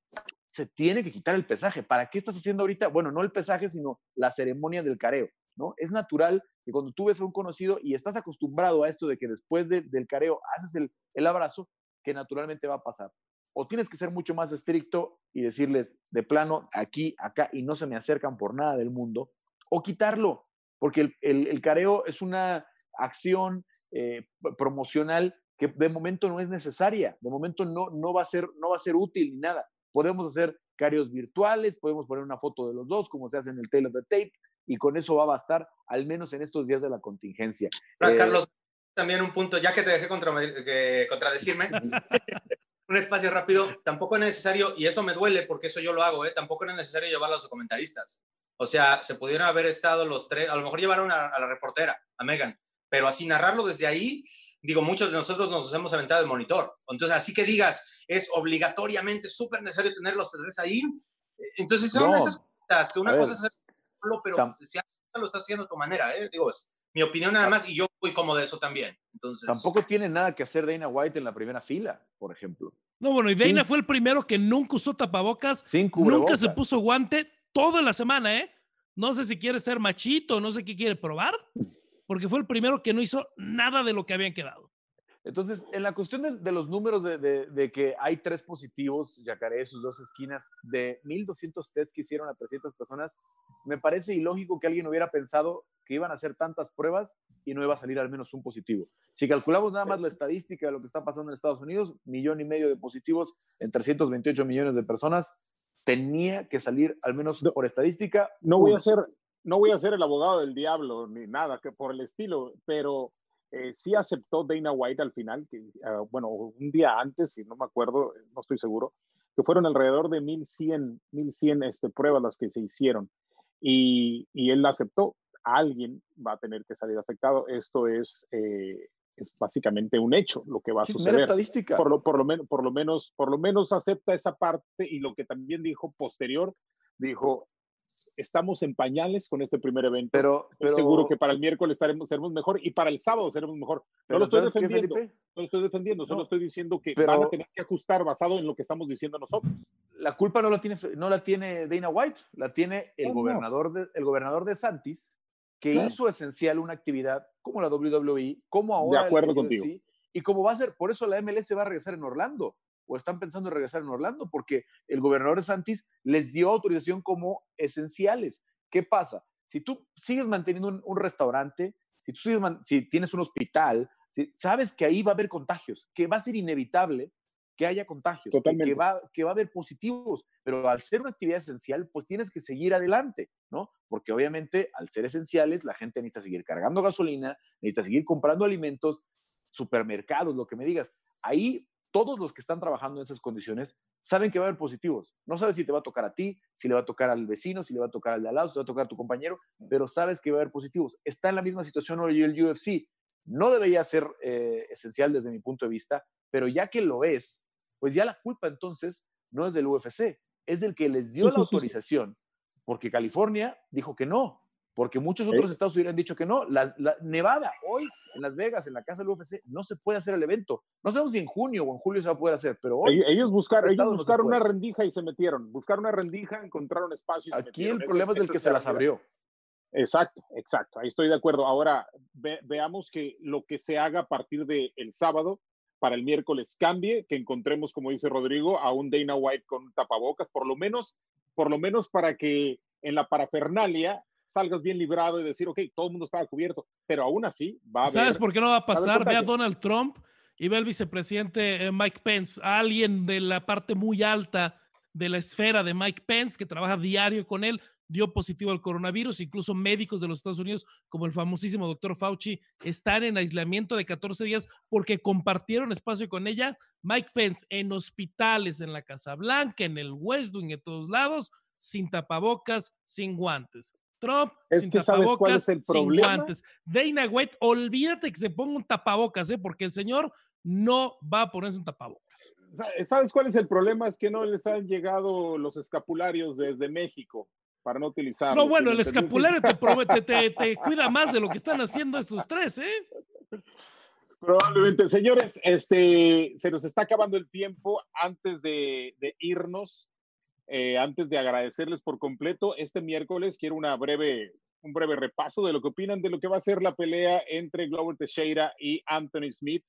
Se tiene que quitar el pesaje. ¿Para qué estás haciendo ahorita? Bueno, no el pesaje, sino la ceremonia del careo, ¿no? Es natural que cuando tú ves a un conocido y estás acostumbrado a esto de que después del careo haces el, el abrazo, que naturalmente va a pasar o tienes que ser mucho más estricto y decirles de plano, aquí, acá, y no se me acercan por nada del mundo, o quitarlo, porque el, careo es una acción eh, promocional que de momento no es necesaria, de momento no, no, va a ser, no va a ser útil ni nada. Podemos hacer careos virtuales, podemos poner una foto de los dos, como se hace en el Tail of the Tape, y con eso va a bastar, al menos en estos días de la contingencia. Eh, Carlos, también un punto, ya que te dejé contra, contradecirme, un espacio rápido, tampoco es necesario, y eso me duele porque eso yo lo hago, ¿eh? tampoco es necesario llevar a los comentaristas. O sea, se pudieron haber estado los tres, a lo mejor llevaron a, la reportera, a Megan, pero así narrarlo desde ahí, digo, muchos de nosotros nos hemos aventado el monitor. Entonces, así que digas, es obligatoriamente súper necesario tener los tres ahí. Entonces, son esas cosas, que una cosa es hacerlo, pero si lo estás haciendo a tu manera, ¿eh? digo, es mi opinión nada más y yo fui como de eso también. Entonces, Tampoco tiene nada que hacer Dana White en la primera fila, por ejemplo. No, bueno, y Dana fue el primero que nunca usó tapabocas, nunca se puso guante toda la semana, ¿eh? No sé si quiere ser machito, no sé qué quiere probar, porque fue el primero que no hizo nada de lo que habían quedado. Entonces, en la cuestión de, los números de, que hay tres positivos, Yacaré, sus dos esquinas, de 1.200 test que hicieron a 300 personas, me parece ilógico que alguien hubiera pensado que iban a hacer tantas pruebas y no iba a salir al menos un positivo. Si calculamos nada más la estadística de lo que está pasando en Estados Unidos, millón y medio de positivos en 328 millones de personas, tenía que salir al menos por estadística. No voy a ser, no voy a ser el abogado del diablo ni nada que por el estilo, pero eh, sí aceptó Dana White al final, que, ah, bueno, un día antes, si no me acuerdo, no estoy seguro, que fueron alrededor de 1100, 1100 este, pruebas las que se hicieron. Y, y él aceptó, alguien va a tener que salir afectado. Esto es, eh, es básicamente un hecho lo que va a suceder. estadística. Por lo, por, lo por, lo menos, por lo menos acepta esa parte y lo que también dijo posterior, dijo, estamos en pañales con este primer evento. Pero, pero seguro que para el miércoles estaremos, seremos mejor y para el sábado seremos mejor. No lo estoy defendiendo, no lo estoy defendiendo, solo estoy diciendo que van a tener que ajustar basado en lo que estamos diciendo nosotros. La culpa no la tiene, no la tiene Dana White, la tiene el, gobernador, de, el gobernador de Santis, que hizo esencial una actividad como la WWE, como ahora. De acuerdo contigo. Y como va a ser, por eso la MLS va a regresar en Orlando o están pensando en regresar en Orlando, porque el gobernador de Santis les dio autorización como esenciales. ¿Qué pasa? Si tú sigues manteniendo un, restaurante, si, tú sigues si tienes un hospital, sabes que ahí va a haber contagios, que va a ser inevitable que haya contagios, que va, que va a haber positivos, pero al ser una actividad esencial, pues tienes que seguir adelante, ¿no? Porque obviamente al ser esenciales, la gente necesita seguir cargando gasolina, necesita seguir comprando alimentos, supermercados, lo que me digas. Ahí todos los que están trabajando en esas condiciones saben que va a haber positivos. No sabes si te va a tocar a ti, si le va a tocar al vecino, si le va a tocar al de al lado, si le va a tocar a tu compañero, pero sabes que va a haber positivos. Está en la misma situación hoy el UFC. No debería ser eh, esencial desde mi punto de vista, pero ya que lo es, pues ya la culpa entonces no es del UFC, es del que les dio la autorización, porque California dijo que no, porque muchos otros estados hubieran dicho que no. La, Nevada, hoy en Las Vegas, en la casa del UFC, no se puede hacer el evento. No sabemos si en junio o en julio se va a poder hacer, pero hoy. Ellos, buscaron, ellos buscaron una rendija y se metieron. Buscaron una rendija, encontraron espacio. Aquí el problema es del que se las abrió. Exacto, exacto. Ahí estoy de acuerdo. Ahora veamos que lo que se haga a partir del el sábado para el miércoles cambie, que encontremos, como dice Rodrigo, a un Dana White con tapabocas, por lo menos, por lo menos para que en la parafernalia salgas bien librado y decir, ok, todo el mundo estaba cubierto, pero aún así va a ¿Sabes por qué no va a pasar? Ve a Donald Trump y ve al vicepresidente eh, Mike Pence, alguien de la parte muy alta de la esfera de Mike Pence que trabaja diario con él, dio positivo al coronavirus, incluso médicos de los Estados Unidos, como el famosísimo doctor Fauci, están en aislamiento de 14 días porque compartieron espacio con ella. Mike Pence en hospitales, en la Casa Blanca, en el West Wing, en todos lados, sin tapabocas, sin guantes. Trump sin tapabocas, sin guantes. Dana White, olvídate que se ponga un tapabocas, ¿eh? porque el señor no va a ponerse un tapabocas. ¿Sabes cuál es el problema? Es que no les han llegado los escapularios desde México para no utilizarlo. No, bueno, el escapulario te, te, te, cuida más de lo que están haciendo estos tres, ¿eh? Probablemente. Señores, este, se nos está acabando el tiempo antes de, de irnos. Eh, antes de agradecerles por completo, este miércoles quiero una breve, un breve repaso de lo que opinan de lo que va a ser la pelea entre Glover Teixeira y Anthony Smith.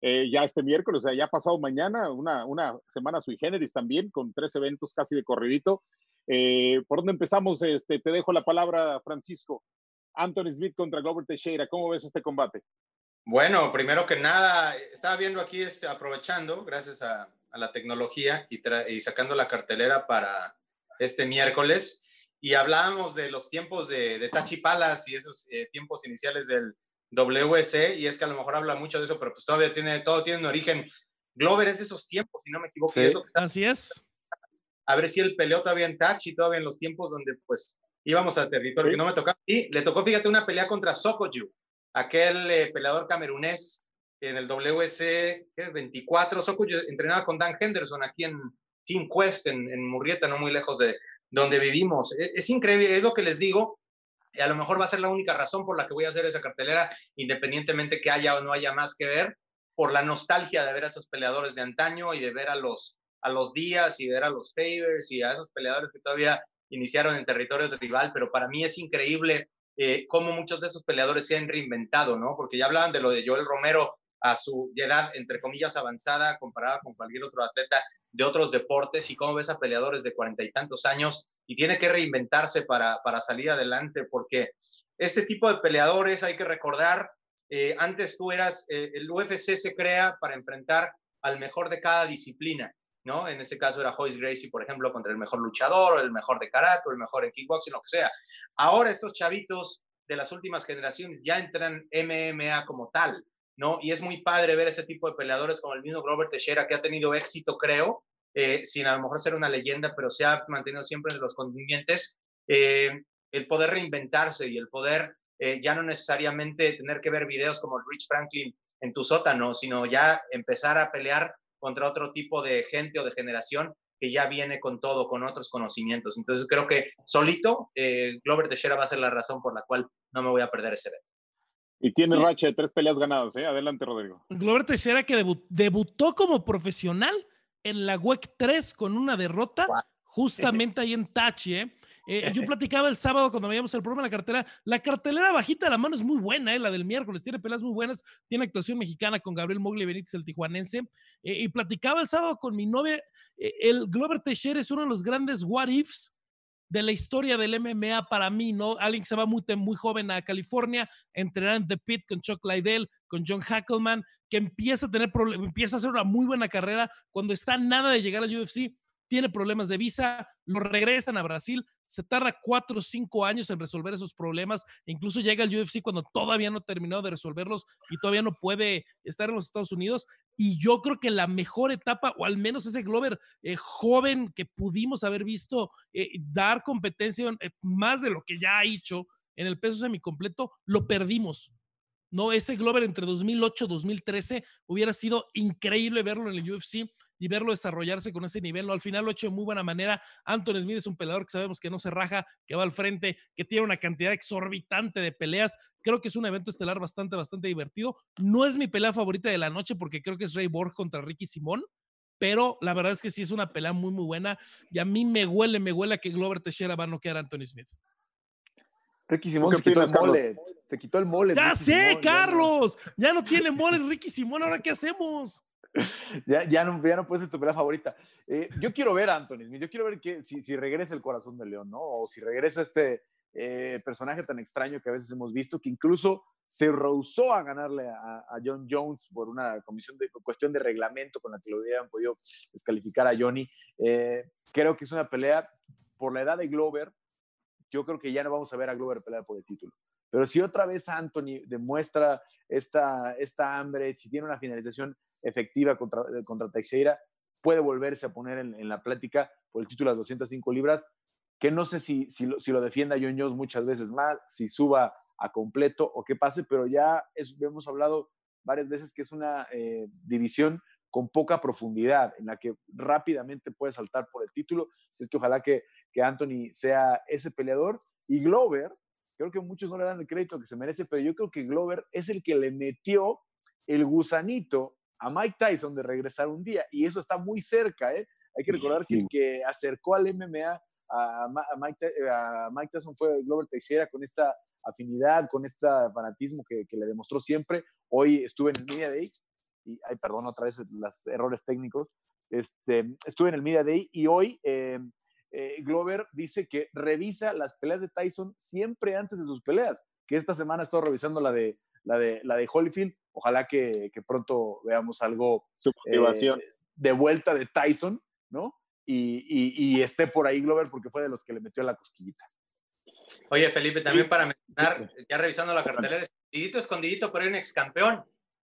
Eh, ya este miércoles, o sea, ya pasado mañana, una, una semana sui generis también, con tres eventos casi de corridito. Eh, ¿Por dónde empezamos? Este, te dejo la palabra, Francisco. Anthony Smith contra Glover Teixeira, ¿cómo ves este combate? Bueno, primero que nada, estaba viendo aquí, este, aprovechando, gracias a, a la tecnología y, y, sacando la cartelera para este miércoles. Y hablábamos de los tiempos de, de Tachi Palas y esos eh, tiempos iniciales del WC, y es que a lo mejor habla mucho de eso, pero pues todavía tiene, todo tiene un origen. Glover es de esos tiempos, si no me equivoco. Así es. A ver si él peleó todavía en Tachi, todavía en los tiempos donde pues íbamos a territorio que no me tocaba. Y le tocó, fíjate, una pelea contra Sokoju, aquel eh, peleador camerunés en el WC 24. Sokoju entrenaba con Dan Henderson aquí en Team Quest, en, en Murrieta, no muy lejos de donde vivimos. Es, es, increíble, es lo que les digo. Y a lo mejor va a ser la única razón por la que voy a hacer esa cartelera, independientemente que haya o no haya más que ver, por la nostalgia de ver a esos peleadores de antaño y de ver a los, a los Díaz y ver a los Favors y a esos peleadores que todavía iniciaron en territorio rival, pero para mí es increíble eh, cómo muchos de esos peleadores se han reinventado, ¿no? Porque ya hablaban de lo de Joel Romero a su edad, entre comillas, avanzada, comparada con cualquier otro atleta de otros deportes, y cómo ves a peleadores de cuarenta y tantos años y tiene que reinventarse para, para salir adelante, porque este tipo de peleadores, hay que recordar, eh, antes tú eras, eh, el UFC se crea para enfrentar al mejor de cada disciplina, ¿no? En este caso era Joyce Gracie, por ejemplo, contra el mejor luchador, el mejor de karate, o el mejor en kickboxing, lo que sea. Ahora estos chavitos de las últimas generaciones ya entran MMA como tal, ¿no? Y es muy padre ver ese tipo de peleadores como el mismo Robert Teixeira, que ha tenido éxito, creo, eh, sin a lo mejor ser una leyenda, pero se ha mantenido siempre en los contingentes, eh, el poder reinventarse y el poder eh, ya no necesariamente tener que ver videos como Rich Franklin en tu sótano, sino ya empezar a pelear contra otro tipo de gente o de generación que ya viene con todo, con otros conocimientos. Entonces creo que solito Glover Teixeira va a ser la razón por la cual no me voy a perder ese evento. Y tiene racha de tres peleas ganadas, ¿eh? Adelante, Rodrigo. Glover Teixeira que debutó como profesional en la WEC 3 con una derrota, justamente ahí en Tachi, ¿eh? Eh, yo platicaba el sábado cuando veíamos el programa de la cartera. La cartelera bajita de la mano es muy buena, ¿eh? la del miércoles. Tiene peleas muy buenas. Tiene actuación mexicana con Gabriel Mogli Benítez, el tijuanense. Eh, y platicaba el sábado con mi novia. el Glover Teixeira es uno de los grandes what ifs de la historia del MMA para mí, ¿no? Alguien que se va muy, muy joven a California, entrenar en The Pit con Chuck Liddell, con John Hackelman, que empieza a tener empieza a hacer una muy buena carrera cuando está nada de llegar al UFC, tiene problemas de visa, lo regresan a Brasil, se tarda cuatro o cinco años en resolver esos problemas, incluso llega al UFC cuando todavía no ha terminado de resolverlos y todavía no puede estar en los Estados Unidos. Y yo creo que la mejor etapa, o al menos ese Glover eh, joven que pudimos haber visto eh, dar competencia eh, más de lo que ya ha hecho en el peso semicompleto, lo perdimos. No, ese Glover entre 2008 y 2013 hubiera sido increíble verlo en el UFC y verlo desarrollarse con ese nivel. ¿no? Al final lo ha hecho de muy buena manera. Anthony Smith es un peleador que sabemos que no se raja, que va al frente, que tiene una cantidad exorbitante de peleas. Creo que es un evento estelar bastante, bastante divertido. No es mi pelea favorita de la noche porque creo que es Ray Borg contra Ricky Simón. Pero la verdad es que sí es una pelea muy, muy buena. Y a mí me huele, me huele a que Glover Teixeira va a noquear a Anthony Smith. Ricky Simón se quitó el mole. Se quitó el mole. Ya sé, Carlos. Ya no. tiene mole Ricky Simón. ¿Ahora qué hacemos? ya, ya, no, ya no puede ser tu pelea favorita. Eh, yo quiero ver a Anthony Yo quiero ver que, si, si, regresa el corazón de León, ¿no? O si regresa este eh, personaje tan extraño que a veces hemos visto, que incluso se rehusó a ganarle a, John Jones por una comisión de cuestión de reglamento con la que lo hubieran podido descalificar a Johnny. Eh, creo que es una pelea por la edad de Glover yo creo que ya no vamos a ver a Glover pelear por el título. Pero si otra vez Anthony demuestra esta, esta hambre, si tiene una finalización efectiva contra, contra Teixeira, puede volverse a poner en, la plática por el título de 205 libras, que no sé si, si, lo, si lo defienda John Jones muchas veces más, si suba a completo o qué pase, pero ya hemos hablado varias veces que es una eh, división con poca profundidad, en la que rápidamente puede saltar por el título. Es que ojalá que, que Anthony sea ese peleador. Y Glover, creo que muchos no le dan el crédito que se merece, pero yo creo que Glover es el que le metió el gusanito a Mike Tyson de regresar un día. Y eso está muy cerca, ¿eh? Hay que recordar que el que acercó al MMA a, Mike, a Mike, Tyson fue Glover Teixeira con esta afinidad, con este fanatismo que, que, le demostró siempre. Hoy estuve en el Media Day y, ay, perdón otra vez los errores técnicos, este, estuve en el Media Day y hoy eh, eh, Glover dice que revisa las peleas de Tyson siempre antes de sus peleas, que esta semana ha estado revisando la de, la de, la de Holyfield, ojalá que, que pronto veamos algo eh, de vuelta de Tyson, ¿no? Y, y, esté por ahí Glover porque fue de los que le metió la cosquillita. Oye, Felipe, también para mencionar, ya revisando la cartelera, escondidito, escondidito, pero hay un ex campeón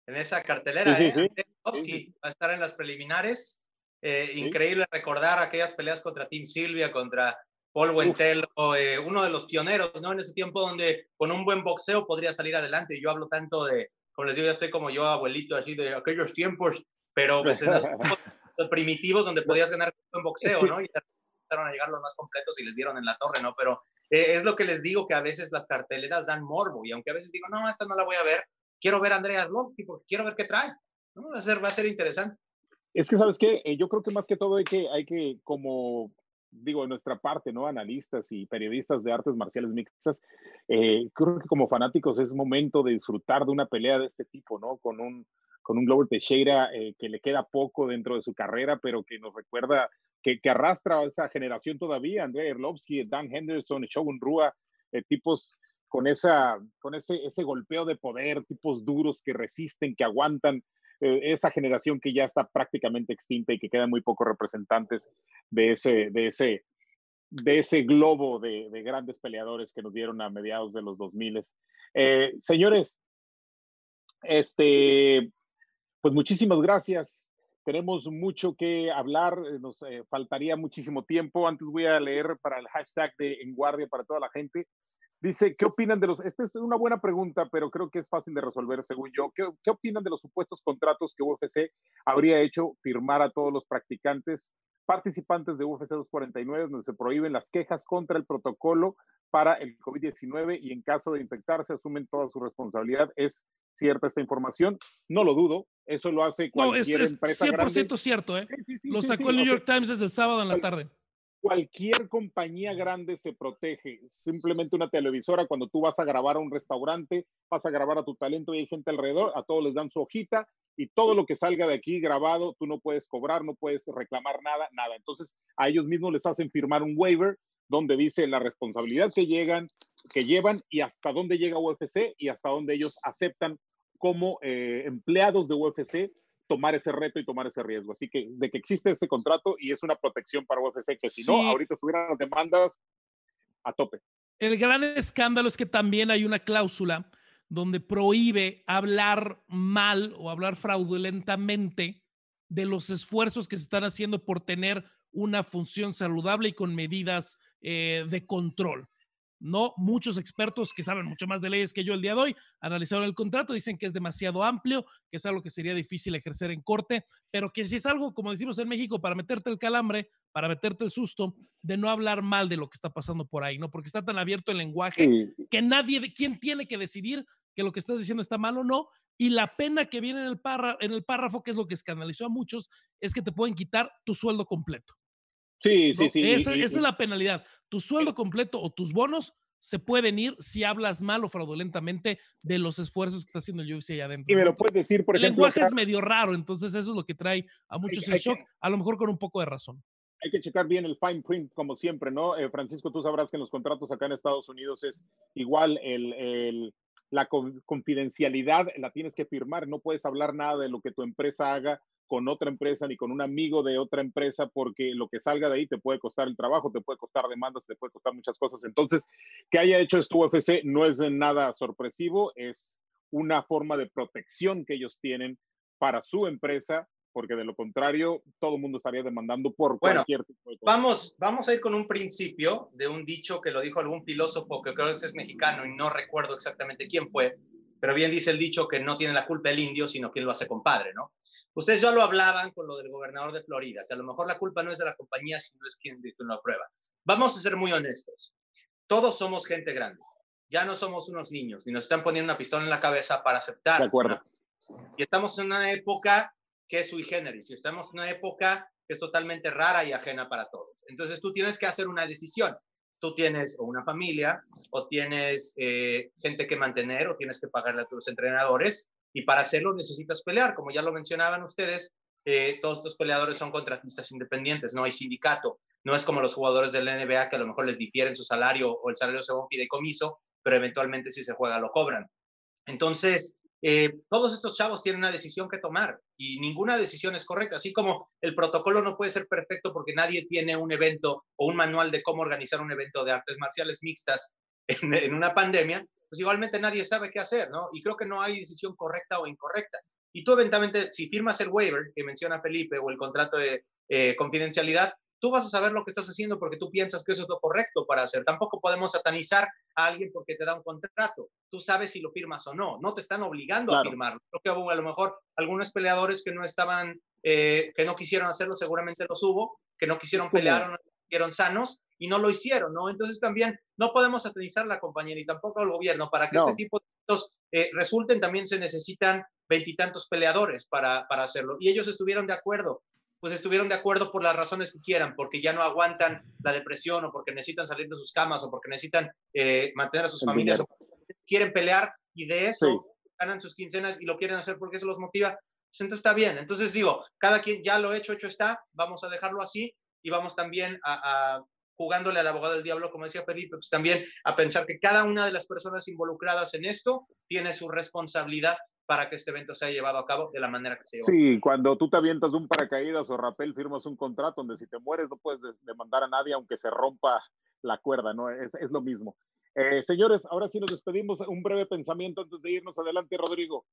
en esa cartelera. Sí, ¿eh? Va a estar en las preliminares. Eh, increíble recordar aquellas peleas contra Tim Silvia, contra Paul Wentelo, eh, uno de los pioneros, ¿no? En ese tiempo donde con un buen boxeo podría salir adelante. Yo hablo tanto de, como les digo, ya estoy como yo, abuelito, así de aquellos tiempos, pero pues en los primitivos donde podías ganar con boxeo, ¿no? Y empezaron a llegar los más completos y les dieron en la torre, ¿no? Pero es lo que les digo, que a veces las carteleras dan morbo y aunque a veces digo, no, esta no la voy a ver, quiero ver a Andrea Arlovsky porque quiero ver qué trae. Va, a ser, va a ser interesante. Es que, ¿sabes qué? Eh, yo creo que más que todo hay que, hay que como digo, de nuestra parte, ¿no? Analistas y periodistas de artes marciales mixtas, eh, creo que como fanáticos es momento de disfrutar de una pelea de este tipo, ¿no? Con un, con un Glover Teixeira eh, que le queda poco dentro de su carrera, pero que nos recuerda, que, arrastra a esa generación todavía, André Erlovsky, Dan Henderson, Shogun Rua, tipos con, esa, con ese, ese golpeo de poder, tipos duros que resisten, que aguantan, eh, esa generación que ya está prácticamente extinta y que quedan muy pocos representantes de ese, de ese, de ese globo de, grandes peleadores que nos dieron a mediados de los 2000. Eh, señores, este, pues muchísimas gracias. Tenemos mucho que hablar, eh, nos faltaría muchísimo tiempo. Antes voy a leer para el hashtag de En Guardia para toda la gente. Dice, ¿qué opinan de los? Esta es una buena pregunta, pero creo que es fácil de resolver, según yo. ¿Qué, ¿Qué, opinan de los supuestos contratos que UFC habría hecho firmar a todos los practicantes participantes de UFC 249, donde se prohíben las quejas contra el protocolo para el COVID-19 y en caso de infectarse asumen toda su responsabilidad? ¿Es cierta esta información? No lo dudo. Eso lo hace cualquier no, es, empresa 100% cierto, ¿eh? lo sacó el New York Times desde el sábado en la tarde cualquier compañía grande se protege. Simplemente una televisora, cuando tú vas a grabar a un restaurante, vas a grabar a tu talento y hay gente alrededor, a todos les dan su hojita y todo lo que salga de aquí grabado, tú no puedes cobrar, no puedes reclamar nada, nada. Entonces, a ellos mismos les hacen firmar un waiver donde dice la responsabilidad que llegan, que llevan y hasta dónde llega UFC y hasta dónde ellos aceptan como eh, empleados de UFC tomar ese reto y tomar ese riesgo. Así que de que existe ese contrato y es una protección para UFC, que si no, ahorita estuvieran las demandas a tope. El gran escándalo es que también hay una cláusula donde prohíbe hablar mal o hablar fraudulentamente de los esfuerzos que se están haciendo por tener una función saludable y con medidas eh, de control. No muchos expertos que saben mucho más de leyes que yo el día de hoy analizaron el contrato, dicen que es demasiado amplio, que es algo que sería difícil ejercer en corte, pero que si es algo, como decimos en México, para meterte el calambre, para meterte el susto, de no hablar mal de lo que está pasando por ahí, ¿no? Porque está tan abierto el lenguaje que nadie, ¿quién tiene que decidir que lo que estás diciendo está mal o no? Y la pena que viene en el, en el párrafo, que es lo que escandalizó a muchos, es que te pueden quitar tu sueldo completo. Sí, sí, sí. Esa, es la penalidad. Tu sueldo completo o tus bonos se pueden ir si hablas mal o fraudulentamente de los esfuerzos que está haciendo el UFC allá adentro. Y me lo puedes decir, por ejemplo. El lenguaje es medio raro, entonces eso es lo que trae a muchos en shock, a lo mejor con un poco de razón. Hay que checar bien el fine print, como siempre, ¿no? Eh, Francisco, tú sabrás que en los contratos acá en Estados Unidos es igual el, el la confidencialidad la tienes que firmar, no puedes hablar nada de lo que tu empresa haga con otra empresa ni con un amigo de otra empresa, porque lo que salga de ahí te puede costar el trabajo, te puede costar demandas, te puede costar muchas cosas. Entonces, que haya hecho esto UFC no es nada sorpresivo, es una forma de protección que ellos tienen para su empresa, porque de lo contrario, todo el mundo estaría demandando por cualquier tipo de Vamos, vamos a ir con un principio de un dicho que lo dijo algún filósofo que creo que es mexicano y no recuerdo exactamente quién fue, pero bien dice el dicho que no tiene la culpa el indio, sino quien lo hace compadre, ¿no? Ustedes ya lo hablaban con lo del gobernador de Florida, que a lo mejor la culpa no es de la compañía, sino es quien, quien lo aprueba. Vamos a ser muy honestos. Todos somos gente grande. Ya no somos unos niños, ni nos están poniendo una pistola en la cabeza para aceptar. De acuerdo. Y estamos en una época que es sui generis, y estamos en una época que es totalmente rara y ajena para todos. Entonces tú tienes que hacer una decisión tú tienes una familia o tienes eh, gente que mantener o tienes que pagarle a tus entrenadores y para hacerlo necesitas pelear, como ya lo mencionaban ustedes, eh, todos estos peleadores son contratistas independientes, no hay sindicato, no es como los jugadores del NBA que a lo mejor les difieren su salario o el salario según fideicomiso, pero eventualmente si se juega lo cobran. Entonces, eh, todos estos chavos tienen una decisión que tomar y ninguna decisión es correcta, así como el protocolo no puede ser perfecto porque nadie tiene un evento o un manual de cómo organizar un evento de artes marciales mixtas en, una pandemia, pues igualmente nadie sabe qué hacer, ¿no? Y creo que no hay decisión correcta o incorrecta. Y tú eventualmente, si firmas el waiver que menciona Felipe o el contrato de eh, confidencialidad, tú vas a saber lo que estás haciendo porque tú piensas que eso es lo correcto para hacer. Tampoco podemos satanizar a alguien porque te da un contrato. Tú sabes si lo firmas o no. No te están obligando a firmarlo. Creo que hubo a lo mejor algunos peleadores que no estaban, eh, que no quisieron hacerlo, seguramente los hubo, que no quisieron pelear o no quisieron sanos y no lo hicieron, ¿no? Entonces también no podemos satanizar la compañía ni tampoco al gobierno. Para que este tipo de actos eh, resulten, también se necesitan veintitantos peleadores para, para hacerlo. Y ellos estuvieron de acuerdo pues estuvieron de acuerdo por las razones que quieran, porque ya no aguantan la depresión o porque necesitan salir de sus camas o porque necesitan eh, mantener a sus familias o quieren pelear y de eso ganan sus quincenas y lo quieren hacer porque eso los motiva, pues entonces está bien. Entonces digo, cada quien ya lo hecho, hecho está, vamos a dejarlo así y vamos también a, jugándole al abogado del diablo, como decía Felipe, pues también a pensar que cada una de las personas involucradas en esto tiene su responsabilidad para que este evento sea llevado a cabo de la manera que se llevó. Sí, cuando tú te avientas un paracaídas o rapel, firmas un contrato donde si te mueres no puedes demandar a nadie aunque se rompa la cuerda, ¿no? Es, es lo mismo. Eh, señores, ahora sí nos despedimos. Un breve pensamiento antes de irnos. Adelante, Rodrigo.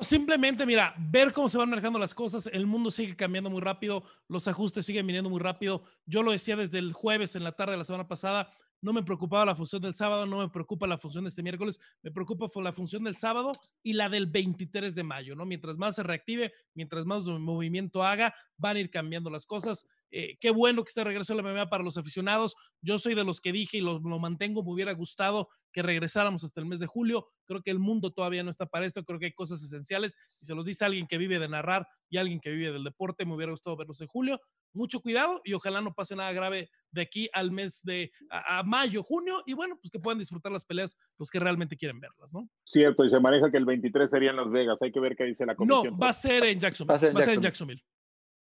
Simplemente, mira, ver cómo se van manejando las cosas, el mundo sigue cambiando muy rápido, los ajustes siguen viniendo muy rápido. Yo lo decía desde el jueves en la tarde de la semana pasada, no me preocupaba la función del sábado, no me preocupa la función de este miércoles, me preocupa la función del sábado y la del 23 de mayo, ¿no? Mientras más se reactive, mientras más movimiento haga, van a ir cambiando las cosas. Eh, qué bueno que esté regreso a la MMA para los aficionados. Yo soy de los que dije y lo, lo, mantengo, me hubiera gustado que regresáramos hasta el mes de julio. Creo que el mundo todavía no está para esto, creo que hay cosas esenciales. Y se los dice alguien que vive de narrar y alguien que vive del deporte, me hubiera gustado verlos en julio. Mucho cuidado y ojalá no pase nada grave de aquí al mes de a, mayo, junio. Y bueno, pues que puedan disfrutar las peleas los que realmente quieren verlas, ¿no? Cierto, y se maneja que el 23 sería en Las Vegas. Hay que ver qué dice la comisión. No, va a ser en Jacksonville. Va a ser en, Va a ser en Jacksonville.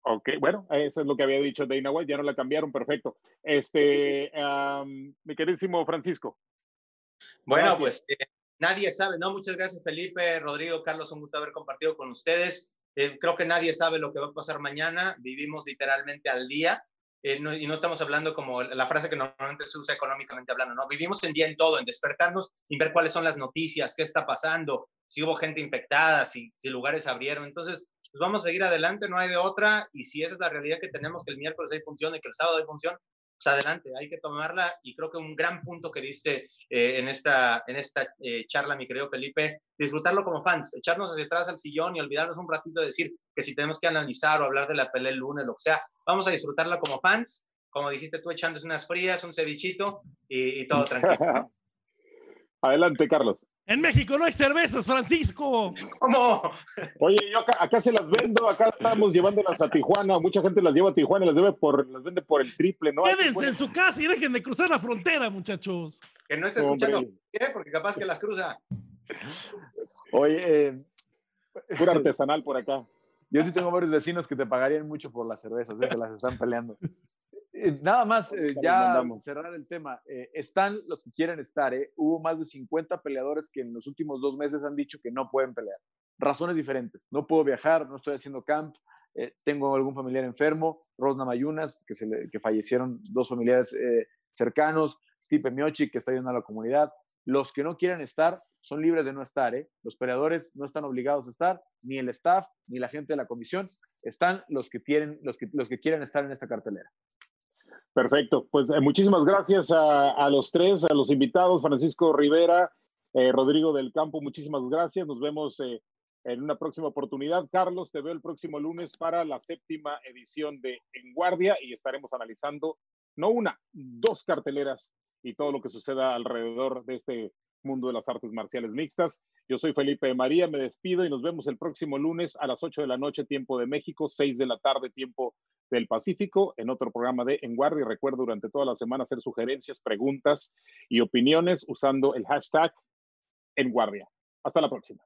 Ok, bueno, eso es lo que había dicho Dana White, ya no la cambiaron, perfecto. Este, mi queridísimo Francisco. Bueno, pues eh, nadie sabe, ¿no? Muchas gracias Felipe, Rodrigo, Carlos, un gusto haber compartido con ustedes. Eh, creo que nadie sabe lo que va a pasar mañana, vivimos literalmente al día. Eh, y no estamos hablando como la frase que normalmente se usa económicamente hablando, ¿no? Vivimos en día en todo, en despertarnos y ver cuáles son las noticias, qué está pasando, si hubo gente infectada, si, si lugares abrieron. Entonces, pues vamos a seguir adelante, no hay de otra, y si esa es la realidad que tenemos, que el miércoles hay función y que el sábado hay función, pues adelante, hay que tomarla, y creo que un gran punto que diste eh, en esta, en esta eh, charla, mi querido Felipe, disfrutarlo como fans, echarnos hacia atrás al sillón y olvidarnos un ratito de decir que si tenemos que analizar o hablar de la pelea el lunes, lo que sea, vamos a disfrutarla como fans, como dijiste tú, echándose unas frías, un cevichito y, y todo tranquilo. Adelante, Carlos. En México no hay cervezas, Francisco. ¿Cómo? Oye, yo acá, se las vendo, acá estamos llevándolas a Tijuana. Mucha gente las lleva a Tijuana y las, debe por, las vende por el triple, ¿no? Quédense en su casa y dejen de cruzar la frontera, muchachos. Que no esté escuchando, ¿qué? Porque capaz que las cruza. Oye, eh, pura artesanal por acá. Yo sí tengo varios vecinos que te pagarían mucho por las cervezas, ¿eh? se las están peleando. Eh, nada más, eh, ya cerrar el tema. Eh, están los que quieren estar. Hubo más de 50 peleadores que en los últimos dos meses han dicho que no pueden pelear. Razones diferentes. No puedo viajar, no estoy haciendo camp, tengo algún familiar enfermo, Rosna Mayunas, que, se que fallecieron dos familiares cercanos, Stipe Miochi, que está ayudando a la comunidad. Los que no quieren estar son libres de no estar. Los peleadores no están obligados a estar, ni el staff, ni la gente de la comisión. Están los que, tienen, los que, los que quieren estar en esta cartelera. Perfecto, pues eh, muchísimas gracias a, los tres, a los invitados, Francisco Rivera, eh, Rodrigo del Campo, muchísimas gracias. Nos vemos eh, en una próxima oportunidad. Carlos, te veo el próximo lunes para la séptima edición de En Guardia y estaremos analizando no una, dos carteleras y todo lo que suceda alrededor de este mundo de las artes marciales mixtas. Yo soy Felipe María, me despido y nos vemos el próximo lunes a las 8 de la noche, tiempo de México, 6 de la tarde, tiempo del Pacífico, en otro programa de En Guardia. Y recuerdo durante toda la semana hacer sugerencias, preguntas y opiniones usando el hashtag En Guardia. Hasta la próxima.